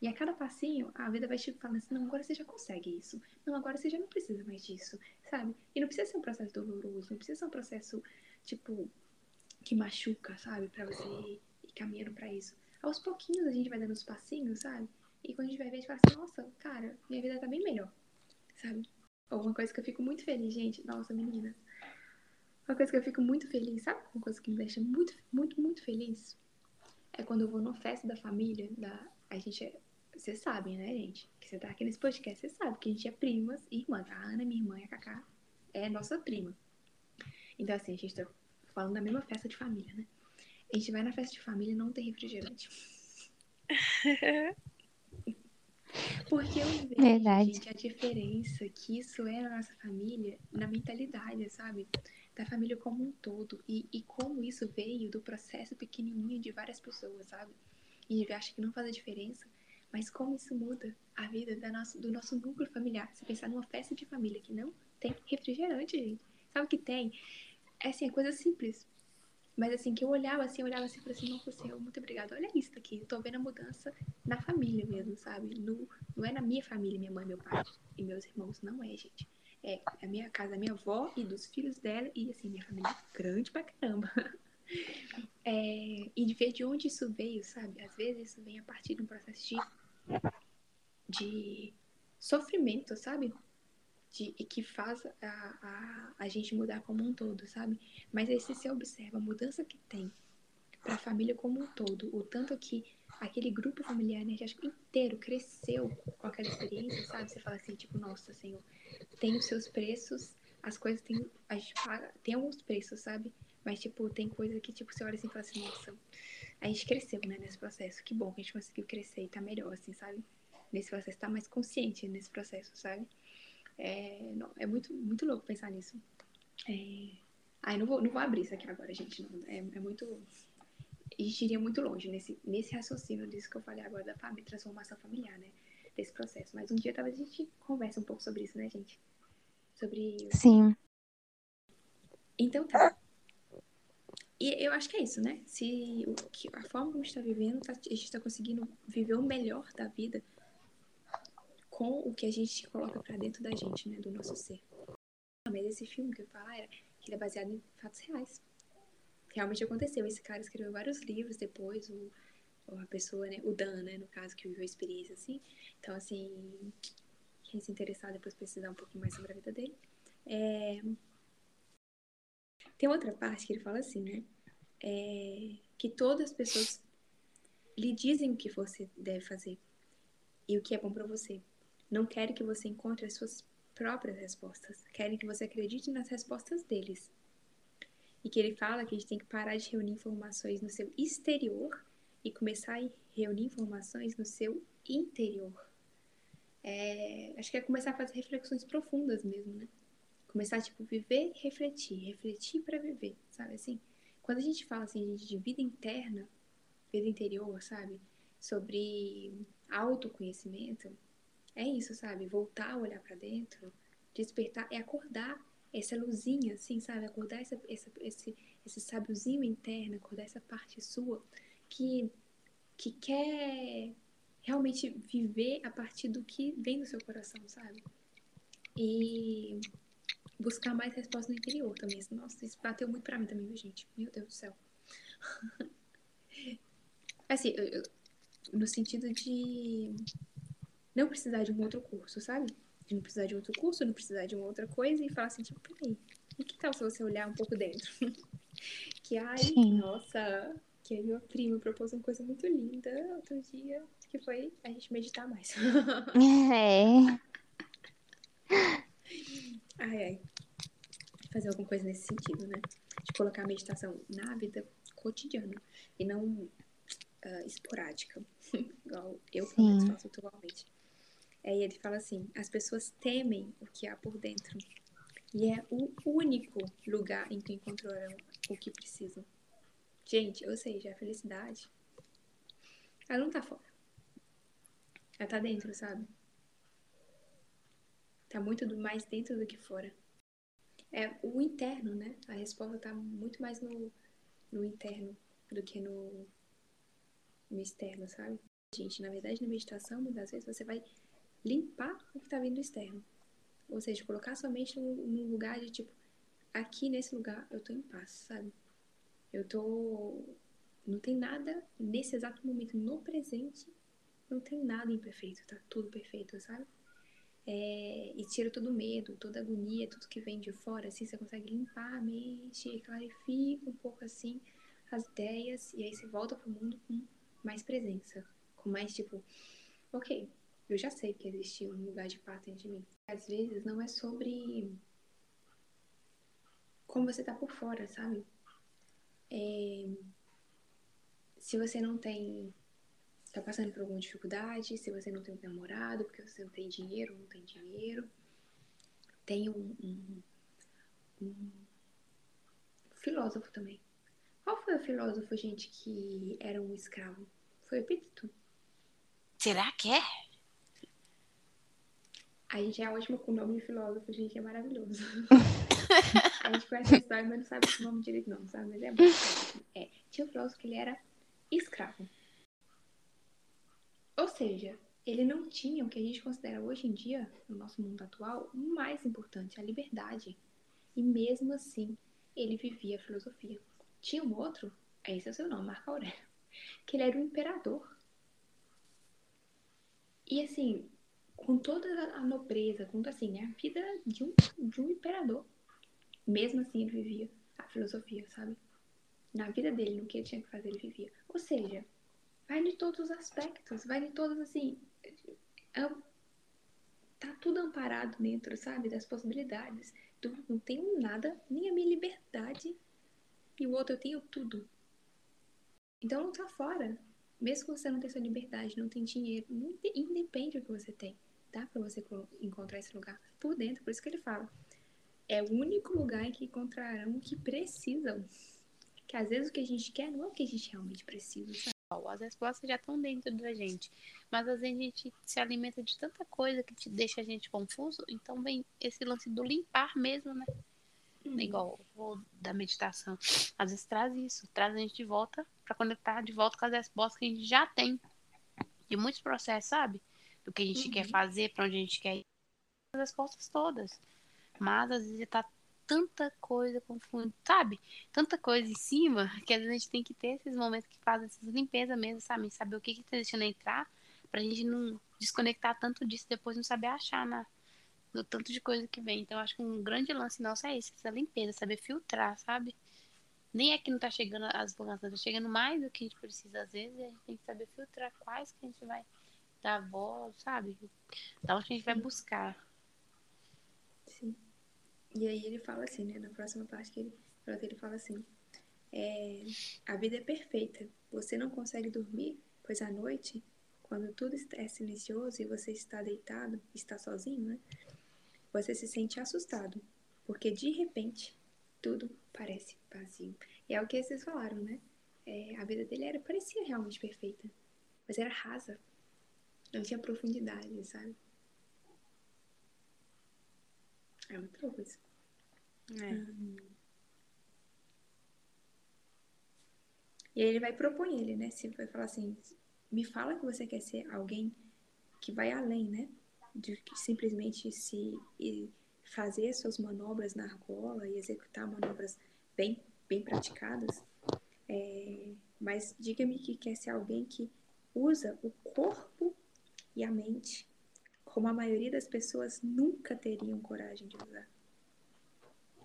[SPEAKER 3] E a cada passinho, a vida vai te falando assim, não, agora você já consegue isso. Não, agora você já não precisa mais disso, sabe? E não precisa ser um processo doloroso, não precisa ser um processo, tipo, que machuca, sabe? Pra você ir caminhando para isso. Aos pouquinhos a gente vai dando os passinhos, sabe? E quando a gente vai ver, a gente fala assim, nossa, cara, minha vida tá bem melhor, sabe? Ou uma coisa que eu fico muito feliz, gente, nossa, meninas. Uma coisa que eu fico muito feliz, sabe? Uma coisa que me deixa muito, muito, muito feliz é quando eu vou numa festa da família, da, a gente é vocês sabem, né, gente? Que você tá aqui nesse podcast, você sabe que a gente é primas e irmãs. A Ana, minha irmã, e a Cacá é nossa prima. Então, assim, a gente tá falando da mesma festa de família, né? A gente vai na festa de família e não tem refrigerante. [LAUGHS] Porque eu vejo, Verdade. gente, a diferença que isso é na nossa família, na mentalidade, sabe? Da família como um todo. E, e como isso veio do processo pequenininho de várias pessoas, sabe? E a gente acha que não faz a diferença. Mas como isso muda a vida da do nosso núcleo familiar? Se pensar numa festa de família que não tem refrigerante, gente. Sabe o que tem? É assim, é coisa simples. Mas assim, que eu olhava assim, eu olhava assim falei assim, nossa Senhor, muito obrigada. Olha isso aqui. Eu tô vendo a mudança na família mesmo, sabe? No, não é na minha família, minha mãe, meu pai e meus irmãos. Não é, gente. É a minha casa, a minha avó e dos filhos dela. E assim, minha família é grande pra caramba. [LAUGHS] É, e de ver de onde isso veio, sabe? Às vezes isso vem a partir de um processo de de sofrimento, sabe? De, e que faz a, a, a gente mudar como um todo, sabe? Mas aí se você observa a mudança que tem para a família como um todo, o tanto que aquele grupo familiar energético inteiro cresceu com aquela experiência, sabe? Você fala assim, tipo, nossa, Senhor, tem os seus preços, as coisas tem, a gente paga, tem alguns preços, sabe? Mas, tipo, tem coisa que, tipo, você olha assim e fala assim, nossa, a gente cresceu, né, nesse processo. Que bom que a gente conseguiu crescer e tá melhor, assim, sabe? Nesse processo, tá mais consciente nesse processo, sabe? É, não, é muito, muito louco pensar nisso. É... Ai, não vou, não vou abrir isso aqui agora, gente. Não, é, é muito. A gente iria muito longe nesse, nesse raciocínio disso que eu falei agora da família, transformação familiar, né? Desse processo. Mas um dia talvez a gente converse um pouco sobre isso, né, gente? Sobre.
[SPEAKER 2] Sim.
[SPEAKER 3] Então tá. E eu acho que é isso, né? Se o, que, a forma como a gente está vivendo, tá, a gente está conseguindo viver o melhor da vida com o que a gente coloca para dentro da gente, né? Do nosso ser. Mas esse filme que eu falar era que ele é baseado em fatos reais. Realmente aconteceu. Esse cara escreveu vários livros depois, o, a pessoa, né? O Dan, né? No caso, que viveu a experiência assim. Então, assim, quem se interessar depois precisar um pouquinho mais sobre a vida dele. É... Tem outra parte que ele fala assim, né? É... Que todas as pessoas lhe dizem o que você deve fazer e o que é bom para você. Não querem que você encontre as suas próprias respostas. Querem que você acredite nas respostas deles. E que ele fala que a gente tem que parar de reunir informações no seu exterior e começar a reunir informações no seu interior. É, acho que é começar a fazer reflexões profundas mesmo, né? Começar, tipo, viver e refletir. Refletir para viver, sabe assim? Quando a gente fala, assim, gente, de vida interna, vida interior, sabe? Sobre autoconhecimento, é isso, sabe? Voltar a olhar para dentro, despertar, é acordar essa luzinha, assim, sabe? Acordar essa, essa, esse, esse sábiozinho interno, acordar essa parte sua que, que quer realmente viver a partir do que vem do seu coração, sabe? E buscar mais respostas no interior também. Nossa, isso bateu muito pra mim também, viu, gente? Meu Deus do céu. [LAUGHS] assim, eu, eu, no sentido de não precisar de um outro curso, sabe? De não precisar de outro curso, não precisar de uma outra coisa e falar assim, tipo, peraí, e que tal se você olhar um pouco dentro? [LAUGHS] que, ai, Sim. nossa, que aí meu primo propôs uma coisa muito linda outro dia, que foi a gente meditar mais. [LAUGHS] é. Ai, ai. Fazer alguma coisa nesse sentido, né? De colocar a meditação na vida cotidiana e não uh, esporádica, [LAUGHS] igual eu pelo menos faço atualmente. Aí ele fala assim: as pessoas temem o que há por dentro. E é o único lugar em que encontrarão o que precisam. Gente, ou seja, a felicidade, ela não tá fora. Ela tá dentro, sabe? Tá muito mais dentro do que fora. É o interno, né? A resposta tá muito mais no, no interno do que no, no externo, sabe? Gente, na verdade, na meditação, muitas vezes você vai limpar o que está vindo externo. Ou seja, colocar sua mente num, lugar de tipo, aqui nesse lugar eu tô em paz, sabe? Eu tô. Não tem nada nesse exato momento, no presente, não tem nada imperfeito, tá tudo perfeito, sabe? É, e tira todo medo, toda agonia, tudo que vem de fora, assim, você consegue limpar a mente, clarifica um pouco assim as ideias, e aí você volta pro mundo com mais presença, com mais tipo, ok, eu já sei que existe um lugar de paz dentro de mim. Às vezes não é sobre como você tá por fora, sabe? É... Se você não tem. Tá passando por alguma dificuldade, se você não tem um namorado, porque você não tem dinheiro, não tem dinheiro. Tem um, um, um filósofo também. Qual foi o filósofo, gente, que era um escravo? Foi Epíteto.
[SPEAKER 1] Será que é?
[SPEAKER 3] A gente é ótimo com o nome de filósofo, gente, é maravilhoso. [LAUGHS] a gente conhece a história, mas não sabe o nome direito, não, sabe? Mas é bom. [LAUGHS] É, tinha um filósofo que ele era escravo. Ou seja, ele não tinha o que a gente considera hoje em dia, no nosso mundo atual, o mais importante, a liberdade. E mesmo assim, ele vivia a filosofia. Tinha um outro, esse é o seu nome, Marco Aurélio, que ele era um imperador. E assim, com toda a nobreza, com assim, né, a vida de um, de um imperador. Mesmo assim, ele vivia a filosofia, sabe? Na vida dele, no que ele tinha que fazer, ele vivia. Ou seja, vai de todos os aspectos, vai de todos, assim. Tá tudo amparado dentro, sabe? Das possibilidades. Tu não tenho nada, nem a minha liberdade. E o outro eu tenho tudo. Então não tá fora. Mesmo que você não tenha sua liberdade, não tem dinheiro, não independe do que você tem dá para você encontrar esse lugar por dentro. Por isso que ele fala. É o único lugar em que encontrarão o que precisam. Que às vezes o que a gente quer não é o que a gente realmente precisa, sabe?
[SPEAKER 1] As respostas já estão dentro da gente. Mas às vezes a gente se alimenta de tanta coisa que te deixa a gente confuso. Então vem esse lance do limpar mesmo, né? Uhum. Igual o da meditação. Às vezes traz isso, traz a gente de volta para conectar de volta com as respostas que a gente já tem. De muitos processos, sabe? Do que a gente uhum. quer fazer, para onde a gente quer ir. As respostas todas. Mas às vezes tá tanta coisa confundindo, sabe? Tanta coisa em cima que às vezes a gente tem que ter esses momentos que fazem essas limpezas mesmo, sabe? Saber o que que tá deixando entrar pra gente não desconectar tanto disso depois não saber achar na, no tanto de coisa que vem. Então, acho que um grande lance nosso é esse, essa limpeza, saber filtrar, sabe? Nem é que não tá chegando as informações, tá chegando mais do que a gente precisa às vezes, e a gente tem que saber filtrar quais que a gente vai dar voz, sabe? Da onde a gente vai buscar.
[SPEAKER 3] E aí ele fala assim, né? Na próxima parte que ele, ele fala assim, é, a vida é perfeita. Você não consegue dormir, pois à noite, quando tudo é silencioso e você está deitado, está sozinho, né? Você se sente assustado, porque de repente tudo parece vazio. E é o que vocês falaram, né? É, a vida dele era, parecia realmente perfeita, mas era rasa. Não tinha profundidade, sabe? É louco isso. É. Hum. E aí ele vai propor ele, né? Se vai falar assim, me fala que você quer ser alguém que vai além, né? de simplesmente se fazer suas manobras na argola e executar manobras bem, bem praticadas. É, mas diga-me que quer ser alguém que usa o corpo e a mente como a maioria das pessoas nunca teriam coragem de usar.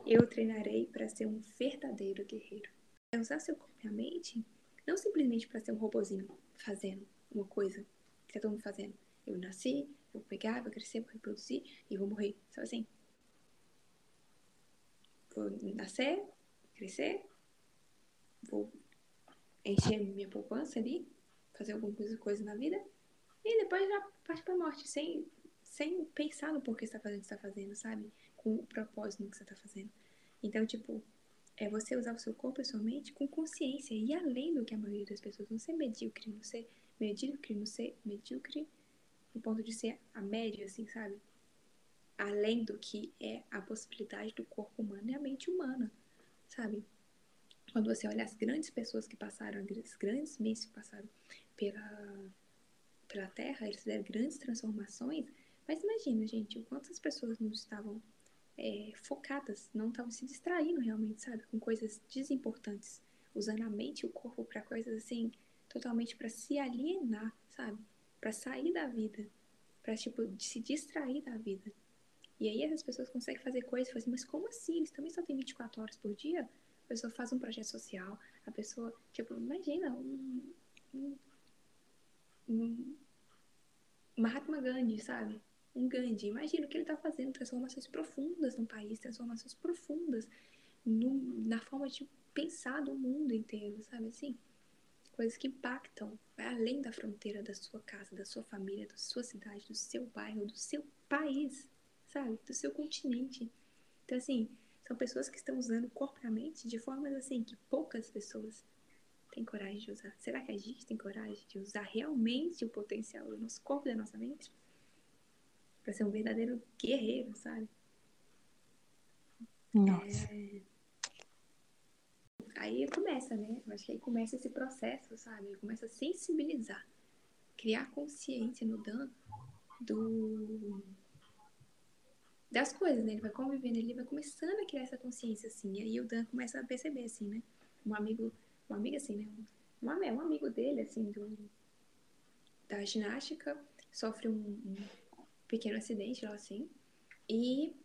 [SPEAKER 3] Eu treinarei para ser um verdadeiro guerreiro. É usar seu corpo e a mente não simplesmente para ser um robozinho fazendo uma coisa que está todo mundo fazendo. Eu nasci, vou pegar, vou crescer, vou reproduzir e vou morrer. Sabe assim? Vou nascer, crescer, vou encher minha poupança ali, fazer alguma coisa, coisa na vida e depois já parte pra morte, sem, sem pensar no porquê você tá fazendo o que você tá fazendo, sabe? Com o propósito que você tá fazendo. Então, tipo, é você usar o seu corpo e sua mente com consciência e além do que a maioria das pessoas não ser medíocre, não ser medíocre, não ser medíocre no ponto de ser a média, assim, sabe? Além do que é a possibilidade do corpo humano e a mente humana, sabe? Quando você olha as grandes pessoas que passaram, as grandes mentes que passaram pela, pela Terra, eles fizeram grandes transformações, mas imagina, gente, quantas pessoas não estavam é, focadas, não estavam se distraindo realmente, sabe? Com coisas desimportantes, usando a mente e o corpo para coisas assim, totalmente para se alienar, sabe? para sair da vida, para tipo se distrair da vida. E aí essas pessoas conseguem fazer coisas falam assim, mas como assim? Eles também só têm 24 horas por dia? A pessoa faz um projeto social, a pessoa, tipo, imagina um, um, um Mahatma Gandhi, sabe? Um Gandhi. Imagina o que ele está fazendo, transformações profundas no país, transformações profundas no, na forma de pensar do mundo inteiro, sabe assim? coisas que impactam, vai além da fronteira da sua casa, da sua família, da sua cidade, do seu bairro, do seu país, sabe? Do seu continente. Então, assim, são pessoas que estão usando corporamente de formas assim que poucas pessoas têm coragem de usar. Será que a gente tem coragem de usar realmente o potencial do nosso corpo e da nossa mente? Para ser um verdadeiro guerreiro, sabe?
[SPEAKER 2] Nossa.
[SPEAKER 3] É aí começa, né? Eu acho que aí começa esse processo, sabe? Começa a sensibilizar, criar consciência no Dan do das coisas, né? Ele vai convivendo, ele vai começando a criar essa consciência, assim. E aí o Dan começa a perceber, assim, né? Um amigo, um amigo assim, né? Um, um amigo dele, assim, do, da ginástica, sofre um, um pequeno acidente lá, assim. E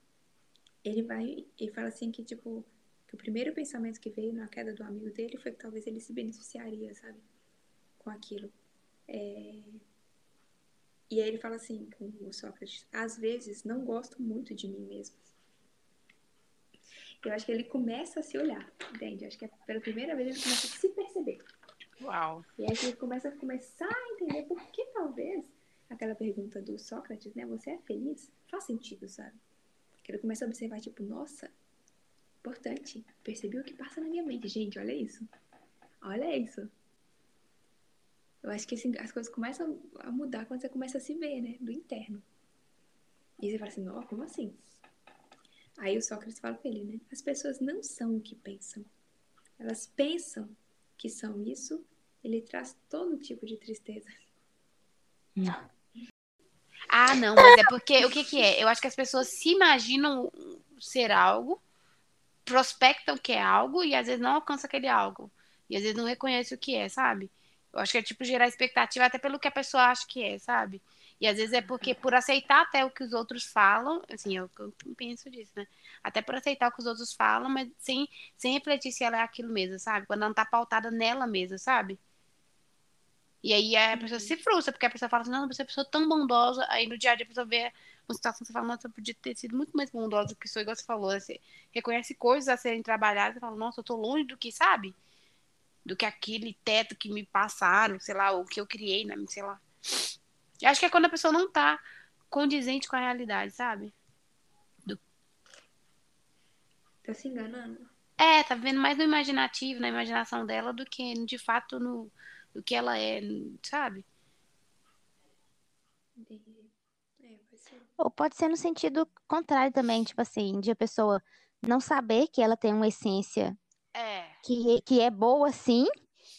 [SPEAKER 3] ele vai e fala assim que, tipo, que o primeiro pensamento que veio na queda do amigo dele foi que talvez ele se beneficiaria, sabe? Com aquilo. É... E aí ele fala assim com o Sócrates: às vezes não gosto muito de mim mesmo. Eu acho que ele começa a se olhar, entende? Acho que é pela primeira vez ele começa a se perceber.
[SPEAKER 1] Uau!
[SPEAKER 3] E aí ele começa a começar a entender por que talvez aquela pergunta do Sócrates, né? Você é feliz? Faz sentido, sabe? Que ele começa a observar, tipo, nossa, importante. Percebi o que passa na minha mente. Gente, olha isso. Olha isso. Eu acho que assim, as coisas começam a mudar quando você começa a se ver, né? Do interno. E você fala assim, não, como assim? Aí o Sócrates fala pra ele, né? As pessoas não são o que pensam. Elas pensam que são isso. Ele traz todo tipo de tristeza.
[SPEAKER 1] Não. Ah, não, mas é porque o que, que é? Eu acho que as pessoas se imaginam ser algo, prospectam que é algo e às vezes não alcança aquele algo. E às vezes não reconhece o que é, sabe? Eu acho que é tipo gerar expectativa até pelo que a pessoa acha que é, sabe? E às vezes é porque por aceitar até o que os outros falam, assim, eu, eu penso disso, né? Até por aceitar o que os outros falam, mas sem, sem refletir se ela é aquilo mesmo, sabe? Quando ela não tá pautada nela mesma, sabe? E aí a pessoa se frustra, porque a pessoa fala assim, não, você é uma pessoa tão bondosa, aí no dia a dia a pessoa vê uma situação, você fala, nossa, eu podia ter sido muito mais bondosa do que sou, igual você falou, você reconhece coisas a serem trabalhadas, você fala, nossa, eu tô longe do que, sabe? Do que aquele teto que me passaram, sei lá, o que eu criei, né, sei lá. Eu acho que é quando a pessoa não tá condizente com a realidade, sabe?
[SPEAKER 3] Do... Tá se enganando.
[SPEAKER 1] É, tá vivendo mais no imaginativo, na imaginação dela, do que de fato no do que ela é, sabe?
[SPEAKER 2] É, Ou pode ser no sentido contrário também, tipo assim, de a pessoa não saber que ela tem uma essência
[SPEAKER 1] é.
[SPEAKER 2] que, que é boa sim,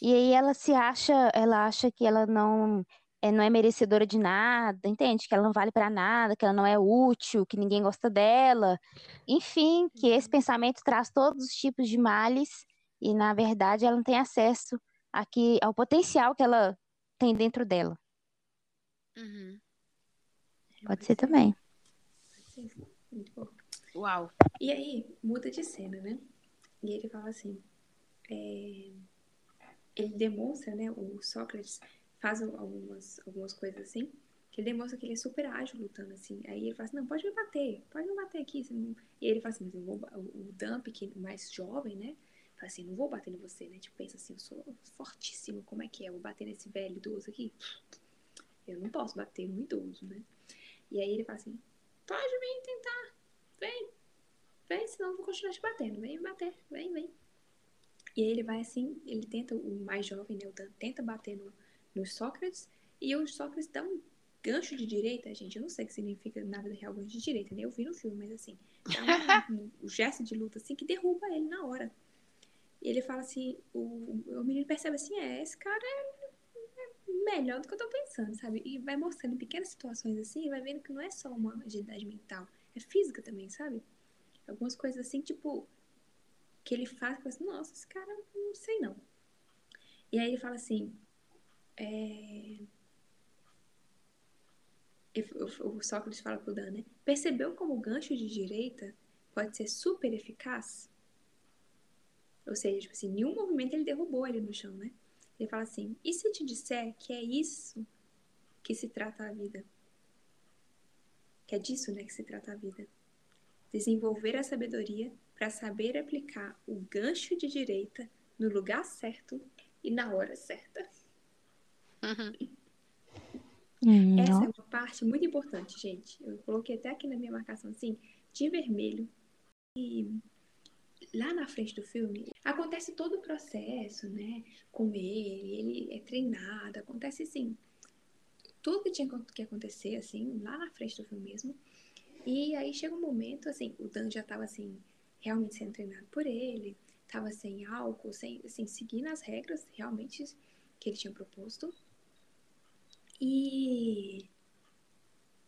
[SPEAKER 2] e aí ela se acha, ela acha que ela não é, não é merecedora de nada, entende? Que ela não vale para nada, que ela não é útil, que ninguém gosta dela. Enfim, que esse uhum. pensamento traz todos os tipos de males e na verdade ela não tem acesso aqui ao potencial que ela tem dentro dela.
[SPEAKER 1] Uhum.
[SPEAKER 2] Pode ser também.
[SPEAKER 3] Pode ser. Muito bom.
[SPEAKER 1] Uau.
[SPEAKER 3] E aí, muda de cena, né? E ele fala assim: é... ele demonstra, né? O Sócrates faz algumas, algumas coisas assim, que ele demonstra que ele é super ágil lutando, assim. Aí ele fala assim, não, pode me bater, pode me bater aqui. E ele fala assim, mas eu vou, o Dump, que é mais jovem, né? Fala assim, não vou bater em você, né? Tipo, pensa assim, eu sou fortíssimo, como é que é? Eu vou bater nesse velho idoso aqui? Eu não posso bater no idoso, né? E aí ele fala assim, pode vir tentar, vem, vem, senão eu vou continuar te batendo, vem me bater, vem, vem. E aí ele vai assim, ele tenta, o mais jovem, né, o Dan, tenta bater no, no Sócrates, e o Sócrates dá um gancho de direita, gente, eu não sei o que significa na vida real gancho de direita, né? Eu vi no filme, mas assim, dá um, [LAUGHS] um, um gesto de luta assim que derruba ele na hora. E ele fala assim, o, o menino percebe assim, é, esse cara é, é melhor do que eu tô pensando, sabe? E vai mostrando em pequenas situações assim, vai vendo que não é só uma agilidade mental, é física também, sabe? Algumas coisas assim, tipo, que ele faz, que assim, nossa, esse cara não sei não. E aí ele fala assim, é... O Sócrates fala pro Dan, né? Percebeu como o gancho de direita pode ser super eficaz? Ou seja, tipo assim, nenhum movimento ele derrubou ele no chão, né? Ele fala assim: e se eu te disser que é isso que se trata a vida? Que é disso, né, que se trata a vida. Desenvolver a sabedoria para saber aplicar o gancho de direita no lugar certo e na hora certa.
[SPEAKER 1] Uhum.
[SPEAKER 3] Essa é uma parte muito importante, gente. Eu coloquei até aqui na minha marcação assim, de vermelho. E lá na frente do filme, acontece todo o processo, né? Com ele, ele é treinado, acontece assim. Tudo que tinha que acontecer, assim, lá na frente do filme mesmo. E aí chega um momento, assim, o Dan já tava, assim, realmente sendo treinado por ele, tava sem álcool, sem, assim, seguindo as regras realmente que ele tinha proposto. E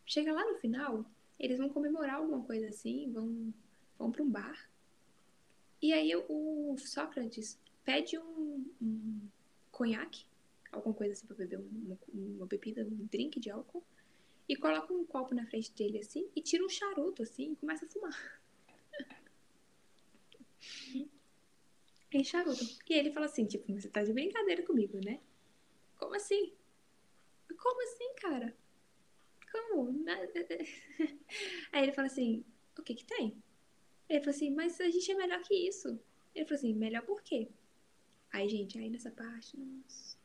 [SPEAKER 3] chega lá no final, eles vão comemorar alguma coisa assim, vão, vão para um bar. E aí o Sócrates pede um, um conhaque, alguma coisa assim para beber, uma, uma bebida, um drink de álcool, e coloca um copo na frente dele assim e tira um charuto assim e começa a fumar. em charuto. E ele fala assim, tipo, você tá de brincadeira comigo, né? Como assim? Como assim, cara? Como? [LAUGHS] Aí ele fala assim, o que que tem? Ele falou assim, mas a gente é melhor que isso. Ele falou assim, melhor por quê? Aí, gente, aí nessa parte, nossa.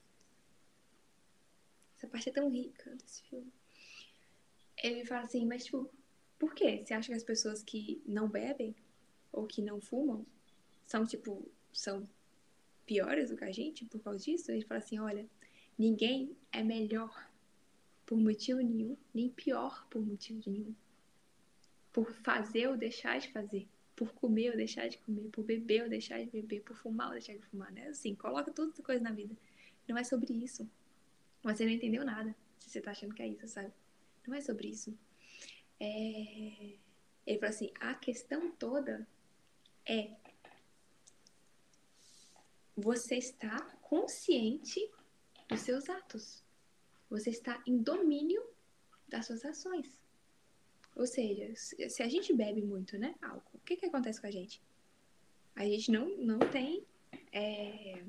[SPEAKER 3] Essa parte é tão rica desse filme. Ele fala assim, mas tipo, por quê? Você acha que as pessoas que não bebem ou que não fumam são, tipo, são piores do que a gente por causa disso? Ele fala assim, olha, ninguém é melhor por motivo nenhum, nem pior por motivo nenhum. por fazer ou deixar de fazer, por comer ou deixar de comer, por beber ou deixar de beber, por fumar ou deixar de fumar, né? Assim, coloca todas as coisas na vida. Não é sobre isso. Você não entendeu nada se você tá achando que é isso, sabe? Não é sobre isso. É... Ele falou assim: a questão toda é você está consciente dos seus atos. Você está em domínio das suas ações. Ou seja, se a gente bebe muito, né, álcool, o que, que acontece com a gente? A gente não, não tem é,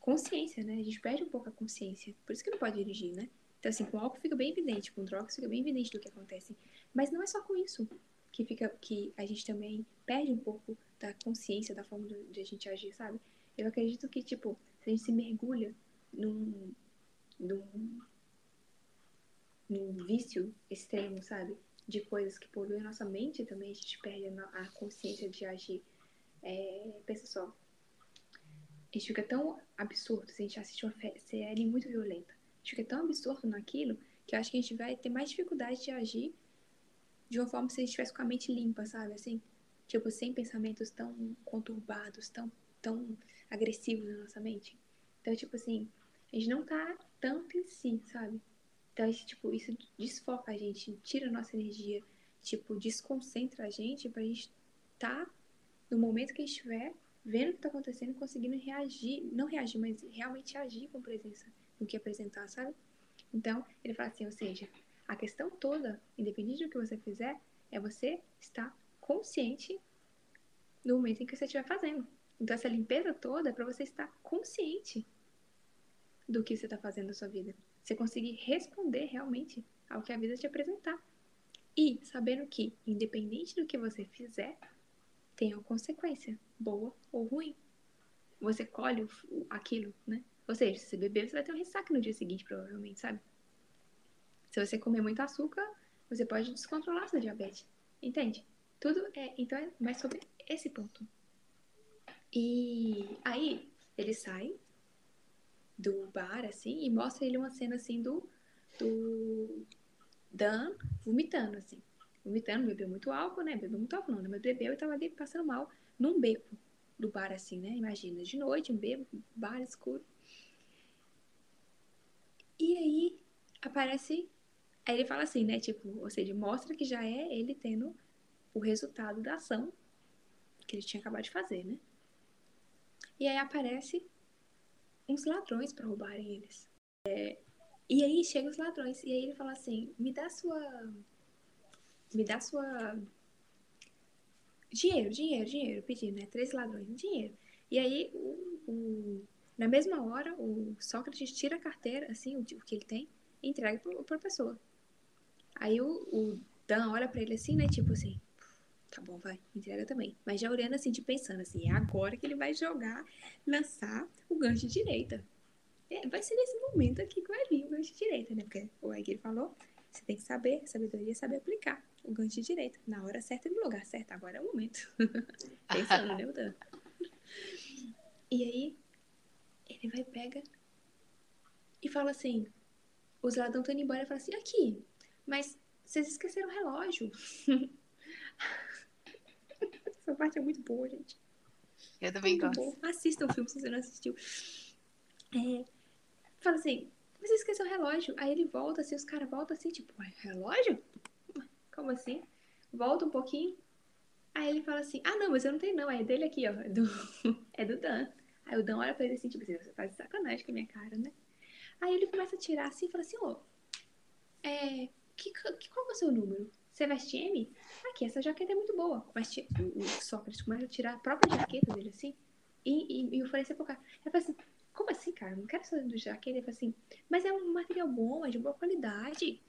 [SPEAKER 3] consciência, né? A gente perde um pouco a consciência. Por isso que não pode dirigir, né? Então, assim, com álcool fica bem evidente, com drogas fica bem evidente do que acontece. Mas não é só com isso que fica que a gente também perde um pouco da consciência da forma de a gente agir, sabe? Eu acredito que, tipo, se a gente se mergulha num, num, num vício extremo, sabe? De coisas que poluem a nossa mente também, a gente perde a consciência de agir. É, pensa só. A gente fica tão absurdo se a gente assiste uma série muito violenta. A gente fica tão absurdo naquilo que eu acho que a gente vai ter mais dificuldade de agir de uma forma se a gente estivesse com a mente limpa, sabe? Assim, tipo, sem pensamentos tão conturbados, tão, tão agressivos na nossa mente. Então, tipo assim, a gente não tá tanto em si, sabe? Então, isso, tipo, isso desfoca a gente, tira a nossa energia, tipo, desconcentra a gente pra gente tá no momento que estiver vendo o que tá acontecendo, conseguindo reagir, não reagir, mas realmente agir com presença no que apresentar, sabe? Então, ele fala assim, ou seja, a questão toda, independente do que você fizer, é você estar consciente no momento em que você estiver fazendo. Então, essa limpeza toda é para você estar consciente do que você está fazendo na sua vida. Você conseguir responder realmente ao que a vida te apresentar. E sabendo que, independente do que você fizer, tem uma consequência, boa ou ruim. Você colhe aquilo, né? Ou seja, se você beber, você vai ter um ressaca no dia seguinte, provavelmente, sabe? Se você comer muito açúcar, você pode descontrolar sua diabetes. Entende? Tudo é. Então é mais sobre esse ponto. E aí, ele sai do bar, assim, e mostra ele uma cena, assim, do, do Dan vomitando, assim. Vomitando, bebeu muito álcool, né? Bebeu muito álcool, não, né? mas bebeu e tava ali passando mal num beco do bar, assim, né? Imagina, de noite, um beco, bar escuro. E aí, aparece... Aí ele fala assim, né? Tipo, ou seja, mostra que já é ele tendo o resultado da ação que ele tinha acabado de fazer, né? E aí aparece uns ladrões para roubarem eles. É, e aí chegam os ladrões. E aí ele fala assim: me dá sua. Me dá sua. Dinheiro, dinheiro, dinheiro. Pedindo, né? Três ladrões, dinheiro. E aí, o, o, na mesma hora, o Sócrates tira a carteira, assim, o, o que ele tem, e entrega para a pessoa. Aí o, o Dan olha para ele assim, né? Tipo assim: Tá bom, vai, entrega também. Mas já olhando assim, de pensando assim, é agora que ele vai jogar, lançar o gancho de direita. É, vai ser nesse momento aqui que vai vir o gancho de direita, né? Porque o Egg falou, você tem que saber, sabedoria é saber aplicar o gancho de direita. Na hora certa e no lugar certo. Agora é o momento. [LAUGHS] Pensando, né, Dan? E aí, ele vai, pega e fala assim, os ladrões estão indo embora e fala assim, aqui, mas vocês esqueceram o relógio. [LAUGHS] Essa parte é muito boa, gente.
[SPEAKER 1] Eu também
[SPEAKER 3] muito
[SPEAKER 1] gosto.
[SPEAKER 3] Boa. Assista o filme se você não assistiu. É, fala assim, você esqueceu o relógio. Aí ele volta assim, os caras voltam assim, tipo, relógio? Como assim? Volta um pouquinho. Aí ele fala assim, ah não, mas eu não tenho não, é dele aqui, ó. É do, [LAUGHS] é do Dan. Aí o Dan olha pra ele assim, tipo assim, você de sacanagem com a minha cara, né? Aí ele começa a tirar assim e fala assim, ó, oh, é, que, que, qual é o seu número? Você veste M? Aqui, essa jaqueta é muito boa. Veste, o, Sócrates começa a tirar a própria jaqueta dele, assim, e, e, e oferecer pro cara. Ele fala assim, como assim, cara? Não quero do jaqueta. Ele fala assim, mas é um material bom, é de boa qualidade.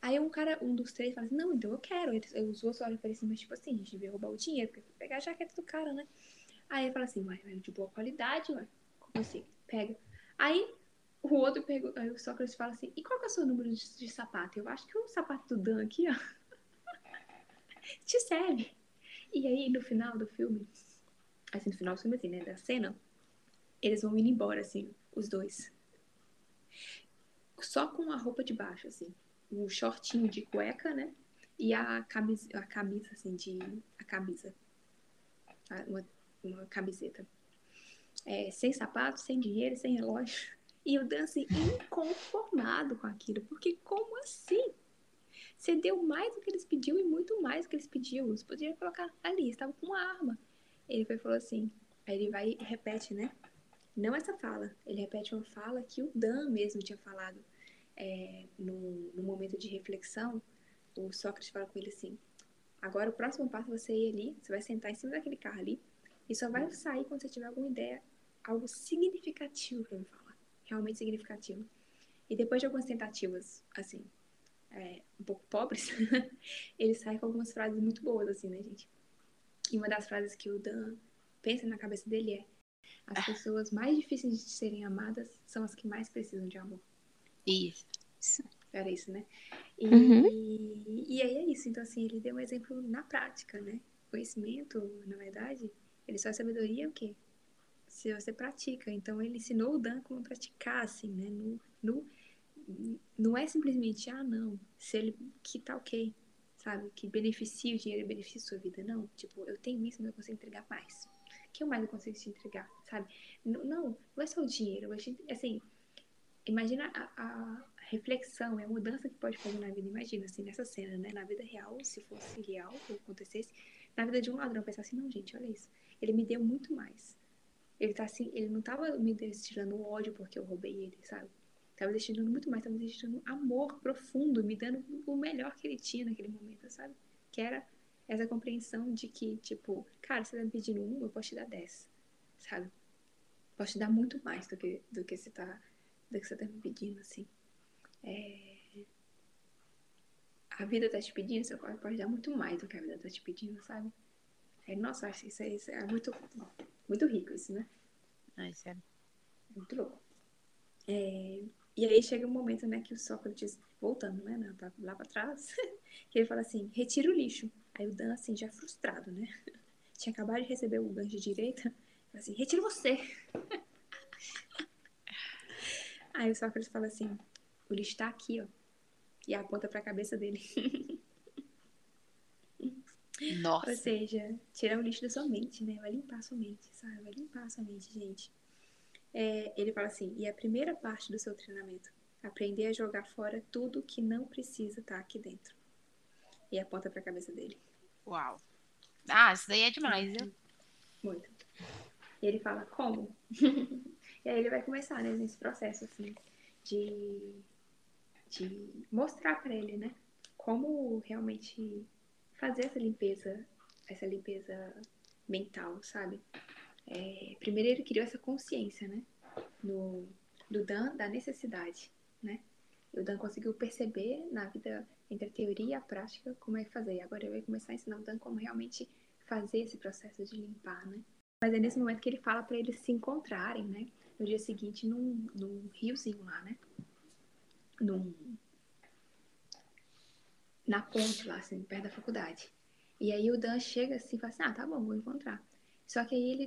[SPEAKER 3] Aí um cara, um dos três, fala assim, não, então eu quero. Eles, os outros olham pra ele assim, mas tipo assim, a gente devia roubar o dinheiro, porque pegar a jaqueta do cara, né? Aí ele fala assim, ué, é de boa qualidade, ué. Como assim? Pega. Aí o outro pergunta, aí o Sócrates fala assim, e qual que é o seu número de, de sapato? Eu acho que o sapato do Dan aqui, ó, te serve. E aí, no final do filme, assim, no final do filme, assim, né, da cena, eles vão indo embora, assim, os dois. Só com a roupa de baixo, assim. Um shortinho de cueca, né? e a camisa, a camisa assim, de. A camisa. Uma, uma camiseta. É, sem sapato, sem dinheiro, sem relógio. E o Dan, assim, inconformado com aquilo. Porque como assim? Você deu mais do que eles pediam e muito mais do que eles pediam. Você poderia colocar ali, estava com uma arma. Ele foi, falou assim, aí ele vai e repete, né? Não essa fala, ele repete uma fala que o Dan mesmo tinha falado é, no, no momento de reflexão. O Sócrates fala com ele assim: agora o próximo passo é você ir ali, você vai sentar em cima daquele carro ali e só vai sair quando você tiver alguma ideia, algo significativo para me falar, realmente significativo. E depois de algumas tentativas, assim, é, um pouco pobres, [LAUGHS] ele sai com algumas frases muito boas, assim, né, gente? E uma das frases que o Dan pensa na cabeça dele é: as pessoas mais difíceis de serem amadas são as que mais precisam de amor.
[SPEAKER 1] Isso.
[SPEAKER 3] Era isso, né? E, uhum. e aí é isso. Então, assim, ele deu um exemplo na prática, né? Conhecimento, na verdade, ele só é sabedoria o quê? Se você pratica. Então, ele ensinou o Dan como praticar, assim, né? No, no, não é simplesmente, ah, não, se ele, que tá ok, sabe? Que beneficia o dinheiro beneficia a sua vida. Não, tipo, eu tenho isso, mas eu consigo entregar mais. O que eu mais eu consigo te entregar, sabe? Não, não, é só o dinheiro. Assim, imagina a, a reflexão, é a mudança que pode fazer na vida. Imagina, assim, nessa cena, né? Na vida real, se fosse real, ou acontecesse, na vida de um ladrão, pensar assim, não, gente, olha isso. Ele me deu muito mais. Ele tá assim, ele não tava me destilando ódio porque eu roubei ele, sabe? Tava destilando muito mais, tava destilando amor profundo, me dando o melhor que ele tinha naquele momento, sabe? Que era essa compreensão de que, tipo, cara, você tá me pedindo um, eu posso te dar dez, sabe? Posso te dar muito mais do que, do que você tá, do que você tá me pedindo, assim. É... A vida tá te pedindo, você pode dar muito mais do que a vida tá te pedindo, sabe? É, nossa, acho isso é, isso é muito, muito rico, isso, né?
[SPEAKER 1] Ai, sério.
[SPEAKER 3] Muito louco. É... E aí chega um momento, né, que o Sócrates, voltando, né, lá pra trás, [LAUGHS] que ele fala assim, retira o lixo. Aí o Dan, assim, já frustrado, né? [LAUGHS] Tinha acabado de receber o gancho de direita, fala assim, retira você. [LAUGHS] Aí o Sócrates fala assim, o lixo tá aqui, ó. E aponta pra cabeça dele.
[SPEAKER 1] Nossa.
[SPEAKER 3] Ou seja, tirar o lixo da sua mente, né? Vai limpar a sua mente, sabe? Vai limpar a sua mente, gente é, ele fala assim: e a primeira parte do seu treinamento, aprender a jogar fora tudo que não precisa estar tá aqui dentro. E aponta para a cabeça dele.
[SPEAKER 1] Uau. Ah, isso daí é demais, viu?
[SPEAKER 3] Muito. E ele fala: como? [LAUGHS] e aí ele vai começar, né, nesse processo, assim, de, de mostrar para ele, né, como realmente fazer essa limpeza, essa limpeza mental, sabe? É, primeiro ele criou essa consciência, né? No, do Dan da necessidade, né? E o Dan conseguiu perceber na vida entre a teoria e a prática como é que fazer. Agora ele vai começar a ensinar o Dan como realmente fazer esse processo de limpar, né? Mas é nesse momento que ele fala para eles se encontrarem, né? No dia seguinte, num, num riozinho lá, né? Num, na ponte lá, assim, perto da faculdade. E aí o Dan chega assim e fala assim, ah, tá bom, vou encontrar. Só que aí ele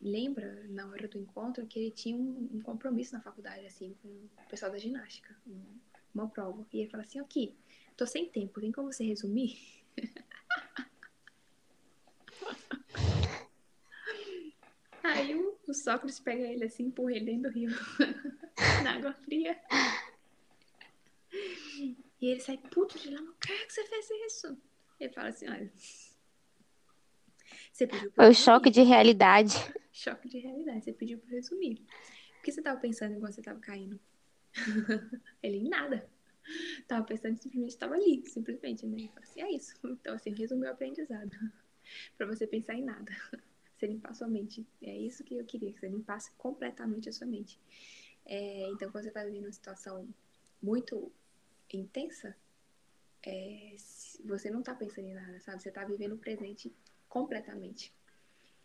[SPEAKER 3] lembra, na hora do encontro, que ele tinha um, um compromisso na faculdade, assim, com o pessoal da ginástica, um, uma prova. E ele fala assim, aqui, tô sem tempo, tem como você resumir? [LAUGHS] Aí o, o, Sócrates pega ele assim, empurra ele dentro do rio, [LAUGHS] na água fria. E ele sai puto de lá, por que você fez isso? Ele fala assim, olha,
[SPEAKER 2] você pediu Foi o choque de realidade. [LAUGHS]
[SPEAKER 3] Choque de realidade. Você pediu para resumir. O que você estava pensando enquanto você estava caindo? [LAUGHS] Ele em nada. Tava pensando simplesmente estava ali, simplesmente, né? assim, é isso. Então, assim, resumiu o aprendizado. [LAUGHS] para você pensar em nada. Você limpar a sua mente. É isso que eu queria, que você limpasse completamente a sua mente. É, então, quando você está vivendo uma situação muito intensa, é, você não está pensando em nada, sabe? Você está vivendo o presente completamente.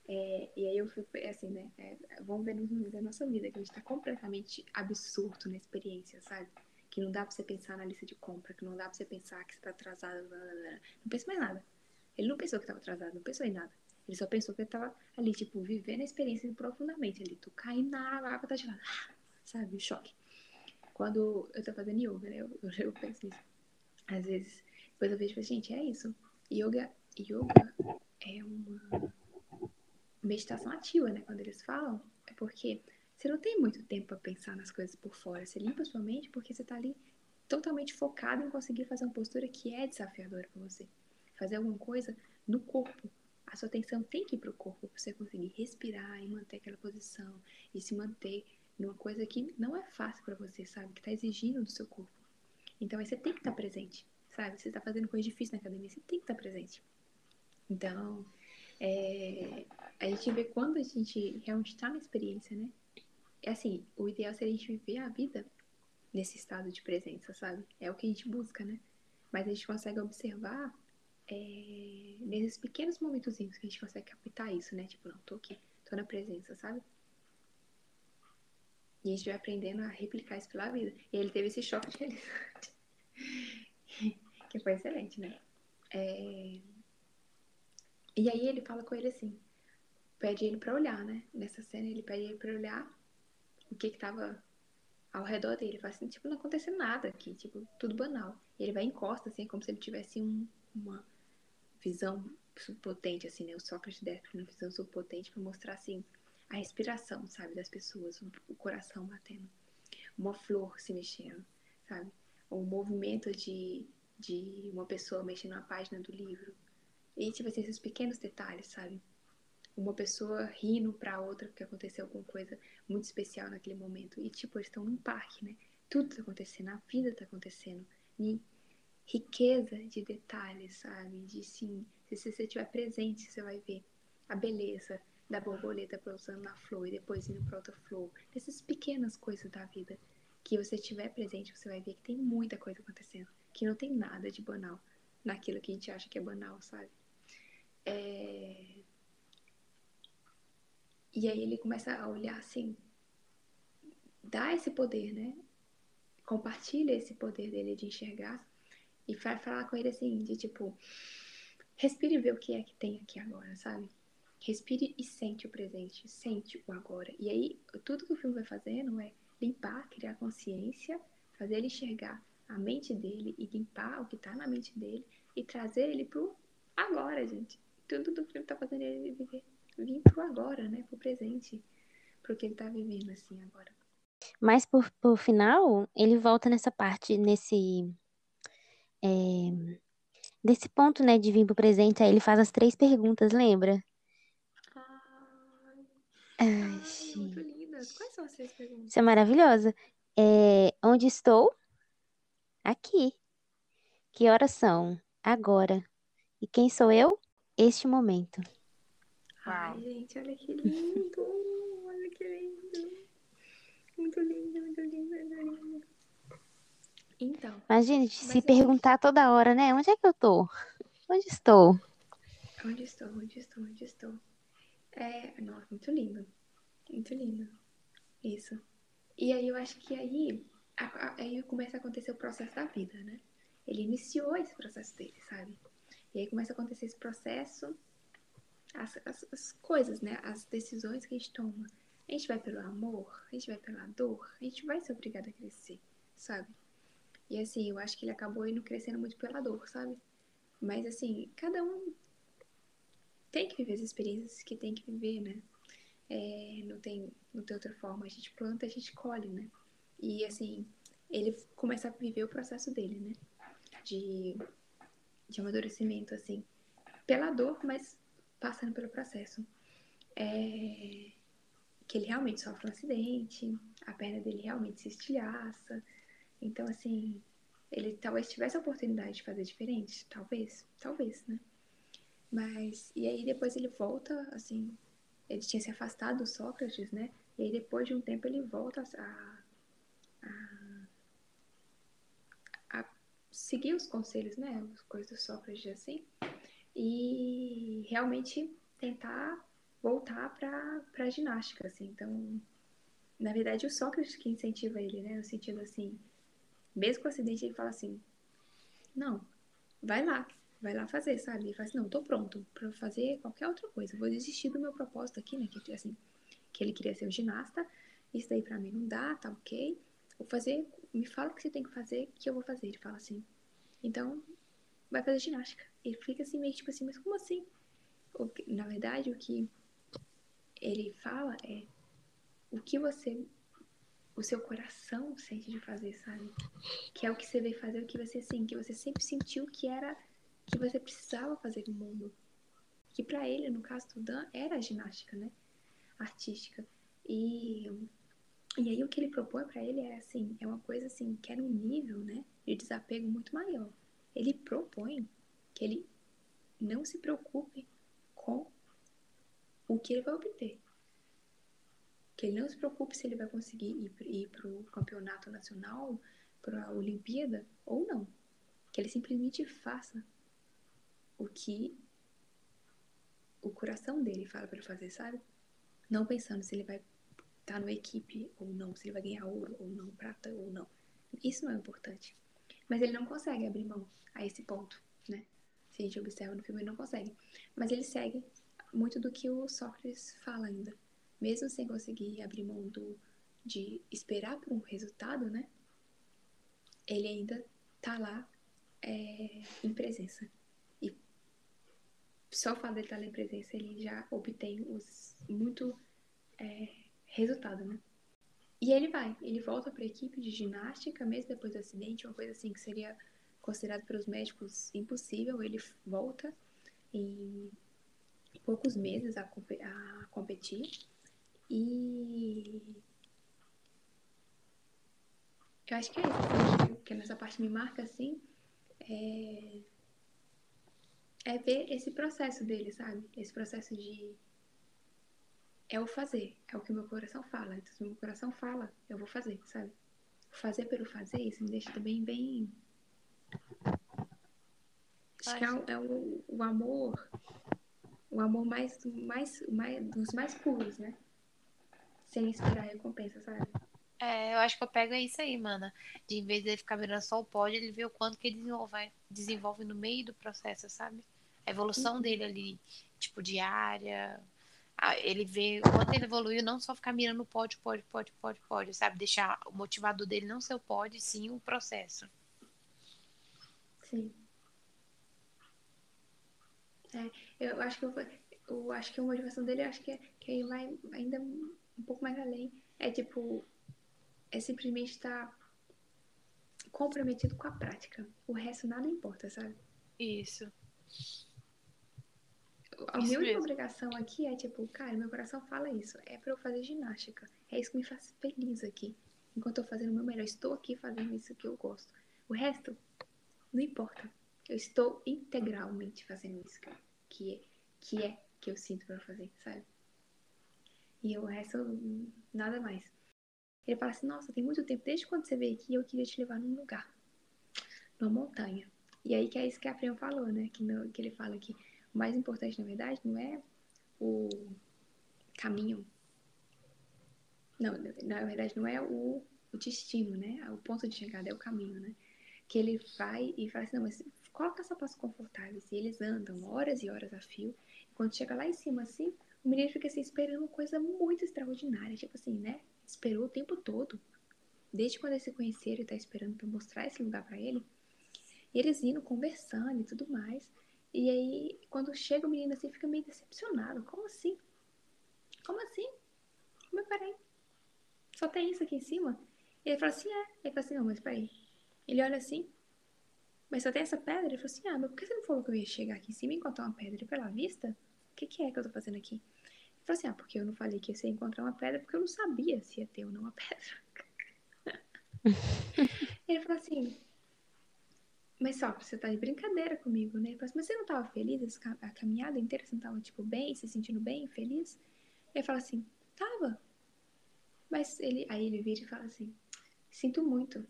[SPEAKER 3] É, e aí eu fico assim, né? É, vamos ver nos momentos da nossa vida que a gente tá completamente absurdo na experiência, sabe? Que não dá pra você pensar na lista de compra, que não dá pra você pensar que você tá atrasado, blá, blá, blá. não pensa mais nada. Ele não pensou que tava atrasado, não pensou em nada. Ele só pensou que ele tava ali, tipo, vivendo a experiência profundamente ali. Tu caindo na água, tá gelada. Sabe? O choque. Quando eu tô fazendo yoga, né? Eu, eu, [LAUGHS] eu penso nisso. Às vezes Depois eu vejo, gente, é isso. Yoga, yoga é uma meditação ativa, né? Quando eles falam, é porque você não tem muito tempo para pensar nas coisas por fora. Você limpa sua mente porque você tá ali totalmente focado em conseguir fazer uma postura que é desafiadora para você. Fazer alguma coisa no corpo. A sua atenção tem que ir para o corpo para você conseguir respirar e manter aquela posição e se manter numa coisa que não é fácil para você, sabe? Que está exigindo do seu corpo. Então aí você tem que estar tá presente, sabe? Você está fazendo coisa difícil na academia, você tem que estar tá presente. Então, é, a gente vê quando a gente realmente está na experiência, né? É assim, o ideal seria a gente viver a vida nesse estado de presença, sabe? É o que a gente busca, né? Mas a gente consegue observar é, nesses pequenos momentos que a gente consegue captar isso, né? Tipo, não, tô aqui, tô na presença, sabe? E a gente vai aprendendo a replicar isso pela vida. E ele teve esse choque de realidade. [LAUGHS] que foi excelente, né? É... E aí ele fala com ele assim, pede ele para olhar, né? Nessa cena ele pede ele para olhar o que que tava ao redor dele. Ele fala assim, tipo, não aconteceu nada aqui, tipo, tudo banal. E ele vai encosta, assim, como se ele tivesse um, uma visão subpotente, assim, né? O Sócrates desce uma visão subpotente para mostrar, assim, a respiração, sabe, das pessoas, o coração batendo, uma flor se mexendo, sabe? O movimento de, de uma pessoa mexendo na página do livro, e, tipo assim, esses pequenos detalhes, sabe? Uma pessoa rindo pra outra porque aconteceu alguma coisa muito especial naquele momento. E, tipo, eles estão num parque, né? Tudo tá acontecendo, a vida tá acontecendo. E riqueza de detalhes, sabe? De sim, se você estiver presente, você vai ver a beleza da borboleta pousando na flor e depois indo para outra flor. Essas pequenas coisas da vida que você estiver presente, você vai ver que tem muita coisa acontecendo, que não tem nada de banal naquilo que a gente acha que é banal, sabe? É... E aí ele começa a olhar assim, dá esse poder, né? Compartilha esse poder dele de enxergar e vai falar com ele assim, de tipo, respire e vê o que é que tem aqui agora, sabe? Respire e sente o presente, sente o agora. E aí, tudo que o filme vai fazendo é limpar, criar consciência, fazer ele enxergar a mente dele e limpar o que tá na mente dele e trazer ele pro agora, gente tudo do filme tá fazendo ele viver, vir pro agora, né? Pro presente. Pro que ele tá vivendo, assim, agora.
[SPEAKER 2] Mas por, por final, ele volta nessa parte, nesse. É, desse ponto, né, de vir pro presente, aí ele faz as três perguntas, lembra?
[SPEAKER 3] Ai, ai, ai muito lindas. Quais são as três perguntas?
[SPEAKER 2] Isso é maravilhosa. É, onde estou? Aqui. Que horas são? Agora. E quem sou eu? Este momento.
[SPEAKER 3] Ai, gente, olha que lindo! [LAUGHS] olha que lindo! Muito lindo, muito lindo, muito lindo. Então.
[SPEAKER 2] Imagina, se perguntar toda hora, né? Onde é que eu tô? Onde estou?
[SPEAKER 3] Onde estou? Onde estou? Onde estou? É, nossa, muito lindo. Muito lindo. Isso. E aí eu acho que aí, aí começa a acontecer o processo da vida, né? Ele iniciou esse processo dele, sabe? E aí começa a acontecer esse processo, as, as, as, coisas, né? As decisões que a gente toma. A gente vai pelo amor, a gente vai pela dor, a gente vai ser obrigado a crescer, sabe? E assim, eu acho que ele acabou indo crescendo muito pela dor, sabe? Mas assim, cada um tem que viver as experiências que tem que viver, né? É, não, tem, não tem outra forma. A gente planta, a gente colhe, né? E assim, ele começa a viver o processo dele, né? De de amadurecimento, assim, pela dor, mas passando pelo processo. É, que ele realmente sofre um acidente, a perna dele realmente se estilhaça. Então, assim, ele talvez tivesse a oportunidade de fazer diferente, talvez, talvez, né? Mas, e aí depois ele volta, assim, ele tinha se afastado do Sócrates, né? E aí depois de um tempo ele volta a, a seguir os conselhos, né? As coisas do Sócrates assim. E realmente tentar voltar para a ginástica, assim. Então, na verdade, o Sócrates que incentiva ele, né? No sentido assim, mesmo com o acidente, ele fala assim: não, vai lá, vai lá fazer, sabe? Ele fala assim: não, tô pronto para fazer qualquer outra coisa, vou desistir do meu propósito aqui, né? Que, assim, que ele queria ser um ginasta, isso daí para mim não dá, tá ok. Vou fazer, me fala o que você tem que fazer, que eu vou fazer. Ele fala assim. Então, vai fazer ginástica. Ele fica assim, meio tipo assim, mas como assim? O que, na verdade, o que ele fala é o que você o seu coração sente de fazer, sabe? Que é o que você veio fazer, o que você assim, que você sempre sentiu que era que você precisava fazer no mundo. Que para ele, no caso do Dan, era a ginástica, né? Artística. E e aí o que ele propõe para ele é assim, é uma coisa assim, que é um nível, né, de desapego muito maior. Ele propõe que ele não se preocupe com o que ele vai obter. Que ele não se preocupe se ele vai conseguir ir para o campeonato nacional, para a Olimpíada ou não. Que ele simplesmente faça o que o coração dele fala para ele fazer, sabe? Não pensando se ele vai tá numa equipe ou não, se ele vai ganhar ouro ou não, prata ou não. Isso não é importante. Mas ele não consegue abrir mão a esse ponto, né? Se a gente observa no filme, ele não consegue. Mas ele segue muito do que o Sócrates fala ainda. Mesmo sem conseguir abrir mão do, de esperar por um resultado, né? Ele ainda tá lá é, em presença. E só o fato de estar tá lá em presença, ele já obtém os, muito é, resultado, né? E ele vai, ele volta para a equipe de ginástica, mesmo depois do acidente, uma coisa assim que seria considerado pelos médicos impossível. Ele volta em poucos meses a, a competir e eu acho que é isso que nessa parte me marca assim é, é ver esse processo dele, sabe? Esse processo de é o fazer, é o que meu coração fala. Então, se meu coração fala, eu vou fazer, sabe? Fazer pelo fazer, isso me deixa também bem. Acho que é, o, é o, o, amor, o amor mais, mais, mais, dos mais puros, né? Sem esperar recompensa, sabe?
[SPEAKER 1] É, eu acho que eu pego é isso aí, mana. De em vez de ele ficar virando só o pódio, ele vê o quanto que ele desenvolve, desenvolve no meio do processo, sabe? A evolução uhum. dele ali, tipo, diária, ele vê o quanto ele evoluiu, não só ficar mirando o pódio, pódio, pódio, pódio, pódio, sabe? Deixar o motivador dele não ser o pódio, sim o processo.
[SPEAKER 3] Sim. É, eu acho que eu, eu acho que a motivação dele, acho que, é, que ele vai ainda um pouco mais além. É tipo, é simplesmente estar comprometido com a prática. O resto nada importa, sabe?
[SPEAKER 1] Isso
[SPEAKER 3] a minha única obrigação aqui é, tipo, cara, meu coração fala isso. É pra eu fazer ginástica. É isso que me faz feliz aqui. Enquanto eu tô fazendo o meu melhor. Estou aqui fazendo isso que eu gosto. O resto, não importa. Eu estou integralmente fazendo isso que é, que é que eu sinto pra fazer, sabe? E o resto, nada mais. Ele fala assim, nossa, tem muito tempo, desde quando você veio aqui, eu queria te levar num lugar. Numa montanha. E aí que é isso que a Freya falou, né? Que, no, que ele fala que o mais importante, na verdade, não é o caminho. Não, na verdade, não é o, o destino, né? O ponto de chegada é o caminho, né? Que ele vai e fala assim, não, mas coloca sapatos confortáveis. E eles andam horas e horas a fio. E quando chega lá em cima, assim, o menino fica assim, esperando uma coisa muito extraordinária. Tipo assim, né? Esperou o tempo todo. Desde quando eles se conheceram, ele tá esperando pra mostrar esse lugar para ele. E eles indo, conversando e tudo mais. E aí, quando chega o menino assim, fica meio decepcionado. Como assim? Como assim? Mas peraí. Só tem isso aqui em cima? Ele fala assim, é. Ele fala assim, não, mas peraí. Ele olha assim, mas só tem essa pedra? Ele fala assim, ah, mas por que você não falou que eu ia chegar aqui em cima e encontrar uma pedra pela vista? O que, que é que eu tô fazendo aqui? Ele falou assim, ah, porque eu não falei que ia encontrar uma pedra porque eu não sabia se ia ter ou não uma [LAUGHS] pedra. [LAUGHS] ele falou assim, mas só, você tá de brincadeira comigo, né? Mas você não tava feliz a caminhada inteira? Você não tava, tipo, bem, se sentindo bem, feliz? Ele fala assim, tava. Mas ele, aí ele vira e fala assim, sinto muito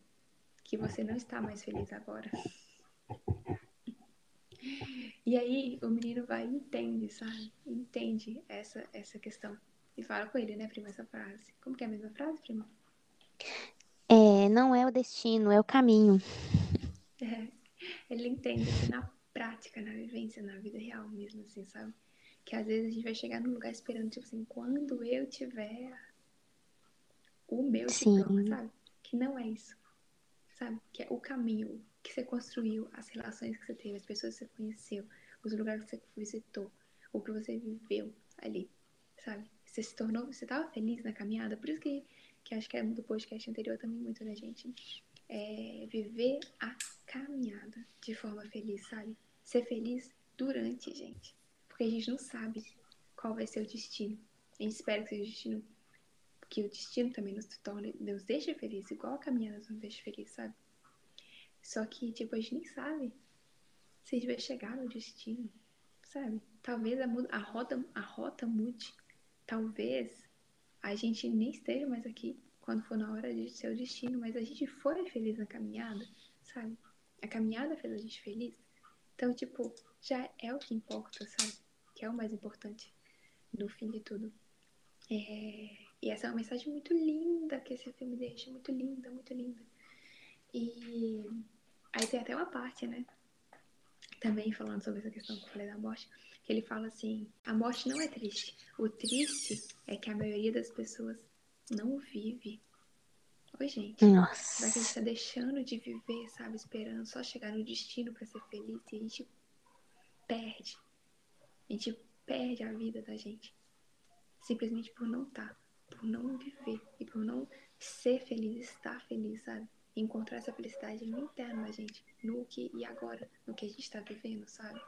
[SPEAKER 3] que você não está mais feliz agora. E aí o menino vai e entende, sabe? Entende essa, essa questão. E fala com ele, né, prima, essa frase. Como que é a mesma frase, prima?
[SPEAKER 2] É, não é o destino, é o caminho.
[SPEAKER 3] É, ele entende assim, na prática, na vivência, na vida real mesmo, assim, sabe? Que às vezes a gente vai chegar num lugar esperando, tipo assim, quando eu tiver o meu Sim. diploma, sabe? Que não é isso, sabe? Que é o caminho, que você construiu, as relações que você teve, as pessoas que você conheceu, os lugares que você visitou, o que você viveu ali, sabe? Você se tornou, você estava feliz na caminhada, por isso que, que acho que é do podcast anterior também muito da gente, é viver a caminhada de forma feliz, sabe? Ser feliz durante, gente, porque a gente não sabe qual vai ser o destino. A gente espera que seja o destino, que o destino também nos torne, nos deixe feliz, igual a caminhada nos deixa feliz, sabe? Só que, tipo, a gente nem sabe se a gente vai chegar no destino, sabe? Talvez a, a, rota, a rota mude. Talvez a gente nem esteja mais aqui quando for na hora de ser o destino, mas a gente foi feliz na caminhada, sabe? A caminhada fez a gente feliz. Então, tipo, já é o que importa, sabe? Que é o mais importante no fim de tudo. É... E essa é uma mensagem muito linda que esse filme deixa, muito linda, muito linda. E aí tem até uma parte, né? também falando sobre essa questão que eu falei da morte, que ele fala assim: a morte não é triste. O triste é que a maioria das pessoas não vive. Oi, gente.
[SPEAKER 2] Nossa.
[SPEAKER 3] Será que a gente tá deixando de viver, sabe? Esperando só chegar no destino para ser feliz e a gente perde. A gente perde a vida da gente. Simplesmente por não estar, tá, por não viver e por não ser feliz, estar feliz, sabe? encontrar essa felicidade interna da gente, no que e agora, no que a gente está vivendo, sabe?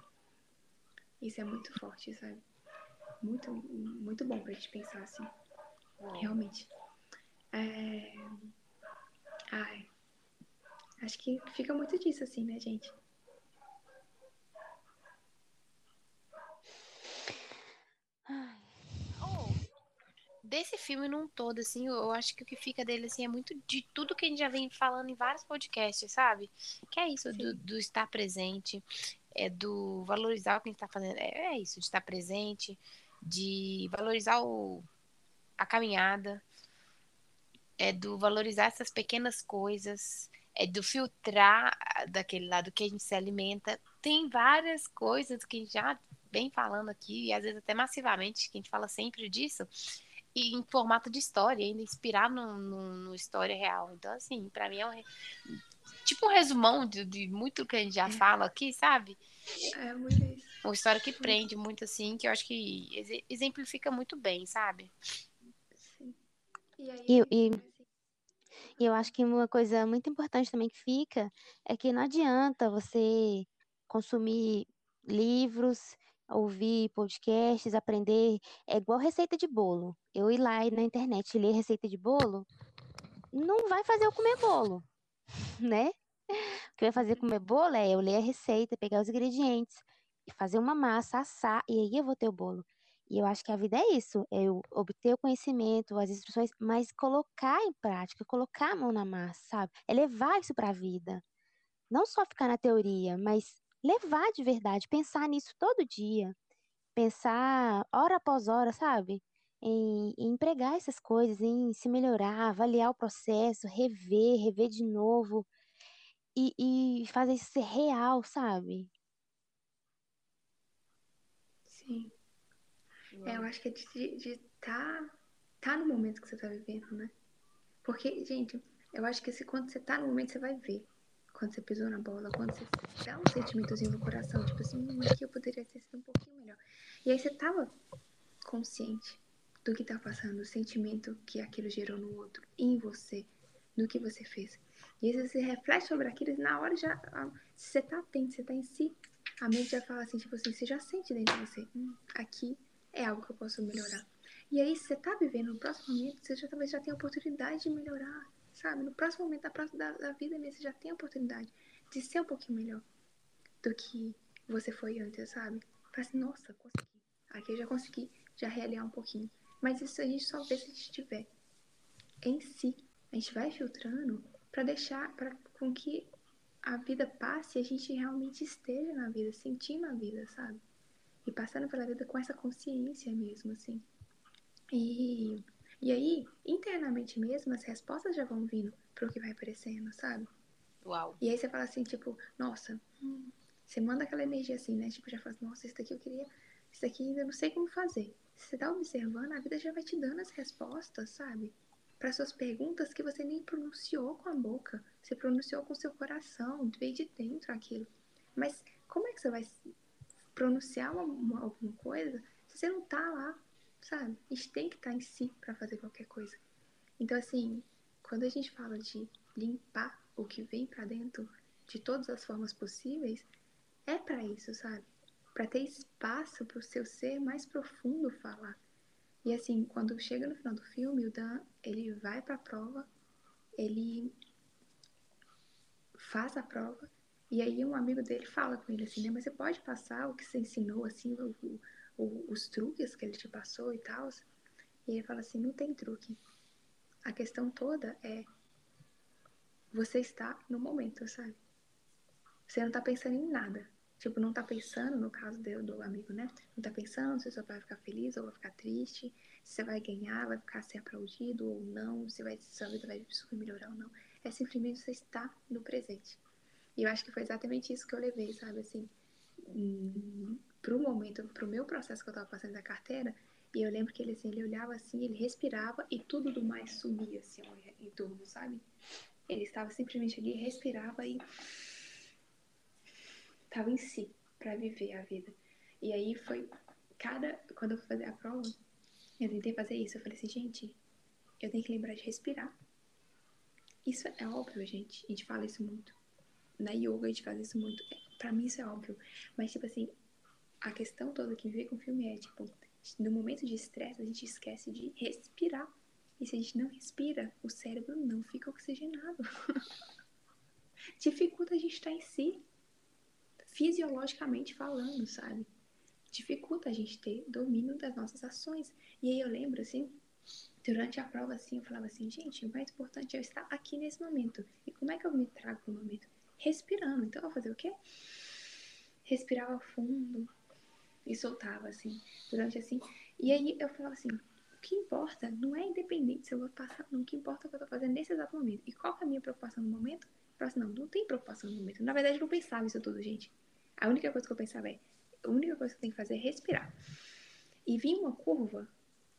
[SPEAKER 3] Isso é muito forte, sabe? Muito, muito bom pra gente pensar assim. Realmente. É... Ai. Acho que fica muito disso, assim, né, gente?
[SPEAKER 1] desse filme num todo, assim, eu acho que o que fica dele, assim, é muito de tudo que a gente já vem falando em vários podcasts, sabe? Que é isso do, do, estar presente, é do valorizar o que a gente tá fazendo. É, é isso, de estar presente, de valorizar o, a caminhada, é do valorizar essas pequenas coisas, é do filtrar daquele lado que a gente se alimenta. Tem várias coisas que a gente já vem falando aqui, e às vezes até massivamente, que a gente fala sempre disso, e em formato de história, ainda inspirar no, no, no história real. Então, assim, para mim é um, tipo um resumão de, de muito que a gente já é. fala aqui, sabe?
[SPEAKER 3] É, muito isso.
[SPEAKER 1] Uma história que prende muito, assim, que eu acho que exemplifica muito bem, sabe?
[SPEAKER 2] E, aí, e, e, e eu acho que uma coisa muito importante também que fica é que não adianta você consumir livros ouvir podcasts, aprender. É igual receita de bolo. Eu ir lá na internet e ler receita de bolo, não vai fazer eu comer bolo, [LAUGHS] né? O que vai fazer comer bolo é eu ler a receita, pegar os ingredientes, fazer uma massa, assar, e aí eu vou ter o bolo. E eu acho que a vida é isso, eu obter o conhecimento, as instruções, mas colocar em prática, colocar a mão na massa, sabe? É levar isso para a vida. Não só ficar na teoria, mas levar de verdade, pensar nisso todo dia, pensar hora após hora, sabe? Em, em empregar essas coisas, em se melhorar, avaliar o processo, rever, rever de novo e, e fazer isso ser real, sabe?
[SPEAKER 3] Sim. É, eu acho que é de estar tá, tá no momento que você está vivendo, né? Porque, gente, eu acho que se, quando você está no momento, você vai ver quando você pisou na bola, quando você dá um sentimentozinho no coração, tipo assim, hum, aqui eu poderia ter sido um pouquinho melhor. E aí você tava consciente do que tá passando, o sentimento que aquilo gerou no outro, em você, do que você fez. E aí você reflete sobre aquilo e na hora já, se você tá atento, você tá em si, a mente já fala assim, tipo assim, você já sente dentro de você, hum, aqui é algo que eu posso melhorar. E aí, se você tá vivendo no próximo momento, você já talvez já tenha oportunidade de melhorar sabe? No próximo momento da, da, da vida mesmo, você já tem a oportunidade de ser um pouquinho melhor do que você foi antes, sabe? Fala assim, nossa, consegui. Aqui eu já consegui já realizar um pouquinho. Mas isso a gente só vê se a gente estiver em si. A gente vai filtrando para deixar, para com que a vida passe e a gente realmente esteja na vida, sentindo a vida, sabe? E passando pela vida com essa consciência mesmo, assim. E e aí, internamente mesmo, as respostas já vão vindo pro que vai aparecendo, sabe?
[SPEAKER 1] Uau.
[SPEAKER 3] E aí você fala assim, tipo, nossa, hum, você manda aquela energia assim, né? Tipo, já fala, nossa, isso daqui eu queria, isso daqui ainda não sei como fazer. Se você tá observando, a vida já vai te dando as respostas, sabe? para suas perguntas que você nem pronunciou com a boca, você pronunciou com seu coração, veio de dentro aquilo. Mas como é que você vai pronunciar uma, uma, alguma coisa você não tá lá, sabe? A gente tem que estar tá em si para fazer qualquer coisa. Então, assim, quando a gente fala de limpar o que vem para dentro de todas as formas possíveis, é para isso, sabe? Para ter espaço para o seu ser mais profundo falar. E assim, quando chega no final do filme, o Dan, ele vai para a prova, ele faz a prova, e aí um amigo dele fala com ele assim, né, mas você pode passar o que você ensinou, assim, o, o, os truques que ele te passou e tal? E ele fala assim, não tem truque. A questão toda é você está no momento, sabe? Você não tá pensando em nada. Tipo, não tá pensando, no caso do, do amigo, né? Não tá pensando se você vai ficar feliz ou vai ficar triste, se você vai ganhar, vai ficar ser aplaudido ou não, se vai, sua vida vai melhorar ou não. É simplesmente você estar no presente. E eu acho que foi exatamente isso que eu levei, sabe? Assim, hum, pro momento, pro meu processo que eu tava passando da carteira, e eu lembro que ele, assim, ele olhava assim, ele respirava e tudo do mais sumia, assim, em torno, sabe? Ele estava simplesmente ali, respirava e estava em si para viver a vida. E aí foi cada quando eu fui fazer a prova, eu tentei fazer isso, eu falei assim, gente, eu tenho que lembrar de respirar. Isso é óbvio, gente. A gente fala isso muito. Na yoga a gente faz isso muito. Para mim isso é óbvio. Mas tipo assim, a questão toda que vê com o filme é, tipo, no momento de estresse a gente esquece de respirar. E se a gente não respira, o cérebro não fica oxigenado. [LAUGHS] Dificulta a gente estar em si fisiologicamente falando, sabe? Dificulta a gente ter domínio das nossas ações. E aí eu lembro, assim, durante a prova, assim, eu falava assim, gente, o mais importante é eu estar aqui nesse momento. E como é que eu me trago no momento? Respirando. Então eu vou fazer o quê? Respirava fundo e soltava, assim, durante assim. E aí eu falava assim, o que importa não é independente se eu vou passar, não. O que importa é o que eu tô fazendo nesse exato momento. E qual é a minha preocupação no momento? Eu assim, não, não tem preocupação no momento. Na verdade, eu não pensava isso tudo, gente. A única coisa que eu pensava é, a única coisa que eu tenho que fazer é respirar. E vinha uma curva,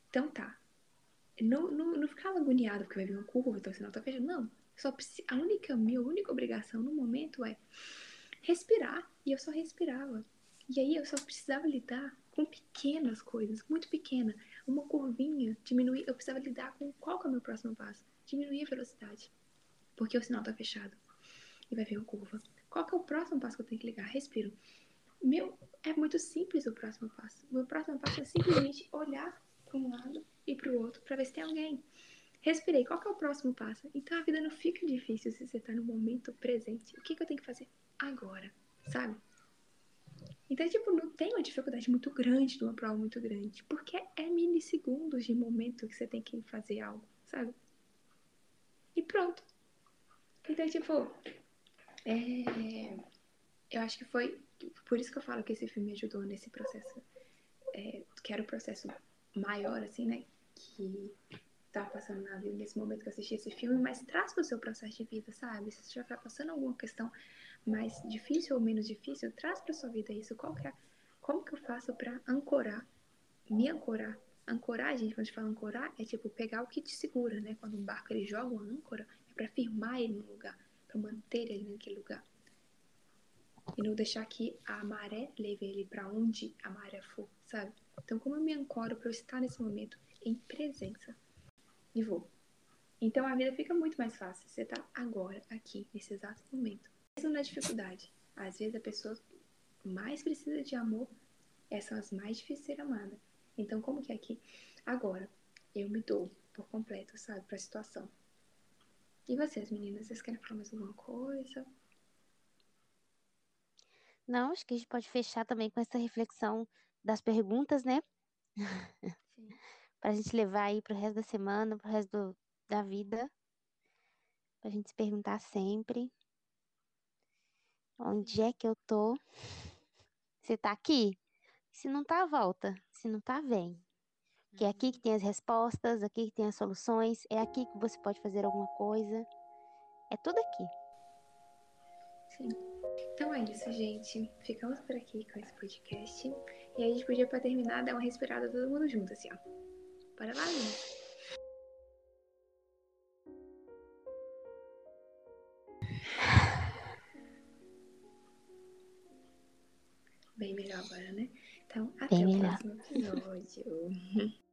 [SPEAKER 3] então tá. Não, não, não ficava agoniado porque vai vir uma curva, então o sinal tá fechando. Não. Só, a única minha única obrigação no momento é respirar. E eu só respirava. E aí eu só precisava lidar com pequenas coisas, muito pequena. Uma curvinha, diminuir. Eu precisava lidar com qual que é o meu próximo passo. Diminuir a velocidade. Porque o sinal tá fechado. E vai vir uma curva. Qual que é o próximo passo que eu tenho que ligar? Respiro. Meu, é muito simples o próximo passo. Meu próximo passo é simplesmente olhar para um lado e para o outro para ver se tem alguém. Respirei. Qual que é o próximo passo? Então a vida não fica difícil se você está no momento presente. O que, que eu tenho que fazer agora? Sabe? Então, tipo, não tem uma dificuldade muito grande de uma prova muito grande. Porque é milissegundos de momento que você tem que fazer algo, sabe? E pronto. Então, tipo, é, eu acho que foi por isso que eu falo que esse filme me ajudou nesse processo, é, que era o processo maior, assim, né? Que tava passando na vida nesse momento que eu assisti esse filme, mas traz para o seu processo de vida, sabe? Se você já tá passando alguma questão mais difícil ou menos difícil, traz para sua vida isso. Qual que é, como que eu faço para ancorar, me ancorar? Ancorar, gente, quando a gente fala ancorar, é tipo pegar o que te segura, né? Quando um barco ele joga uma âncora, é para firmar ele no lugar para manter ele naquele lugar. E não deixar que a maré leve ele para onde a maré for, sabe? Então, como eu me ancoro para eu estar nesse momento em presença? E vou. Então, a vida fica muito mais fácil. Você tá agora, aqui, nesse exato momento. Mesmo na dificuldade. Às vezes, a pessoa mais precisa de amor, essas são as mais difíceis de ser amada. Então, como que é aqui? Agora, eu me dou por completo, sabe, para a situação. E vocês, meninas, vocês querem falar mais alguma coisa?
[SPEAKER 2] Não, acho que a gente pode fechar também com essa reflexão das perguntas, né?
[SPEAKER 3] Sim. [LAUGHS]
[SPEAKER 2] Pra gente levar aí pro resto da semana, pro resto do, da vida. Pra gente se perguntar sempre. Onde é que eu tô? Você tá aqui? Se não tá, volta. Se não tá, vem. Que é aqui que tem as respostas, aqui que tem as soluções, é aqui que você pode fazer alguma coisa. É tudo aqui.
[SPEAKER 3] Sim. Então é isso, gente. Ficamos por aqui com esse podcast. E a gente podia, para terminar, dar uma respirada todo mundo junto, assim, ó. Bora lá, Bem melhor agora, né? Então, até Bem o melhor. próximo episódio. [LAUGHS]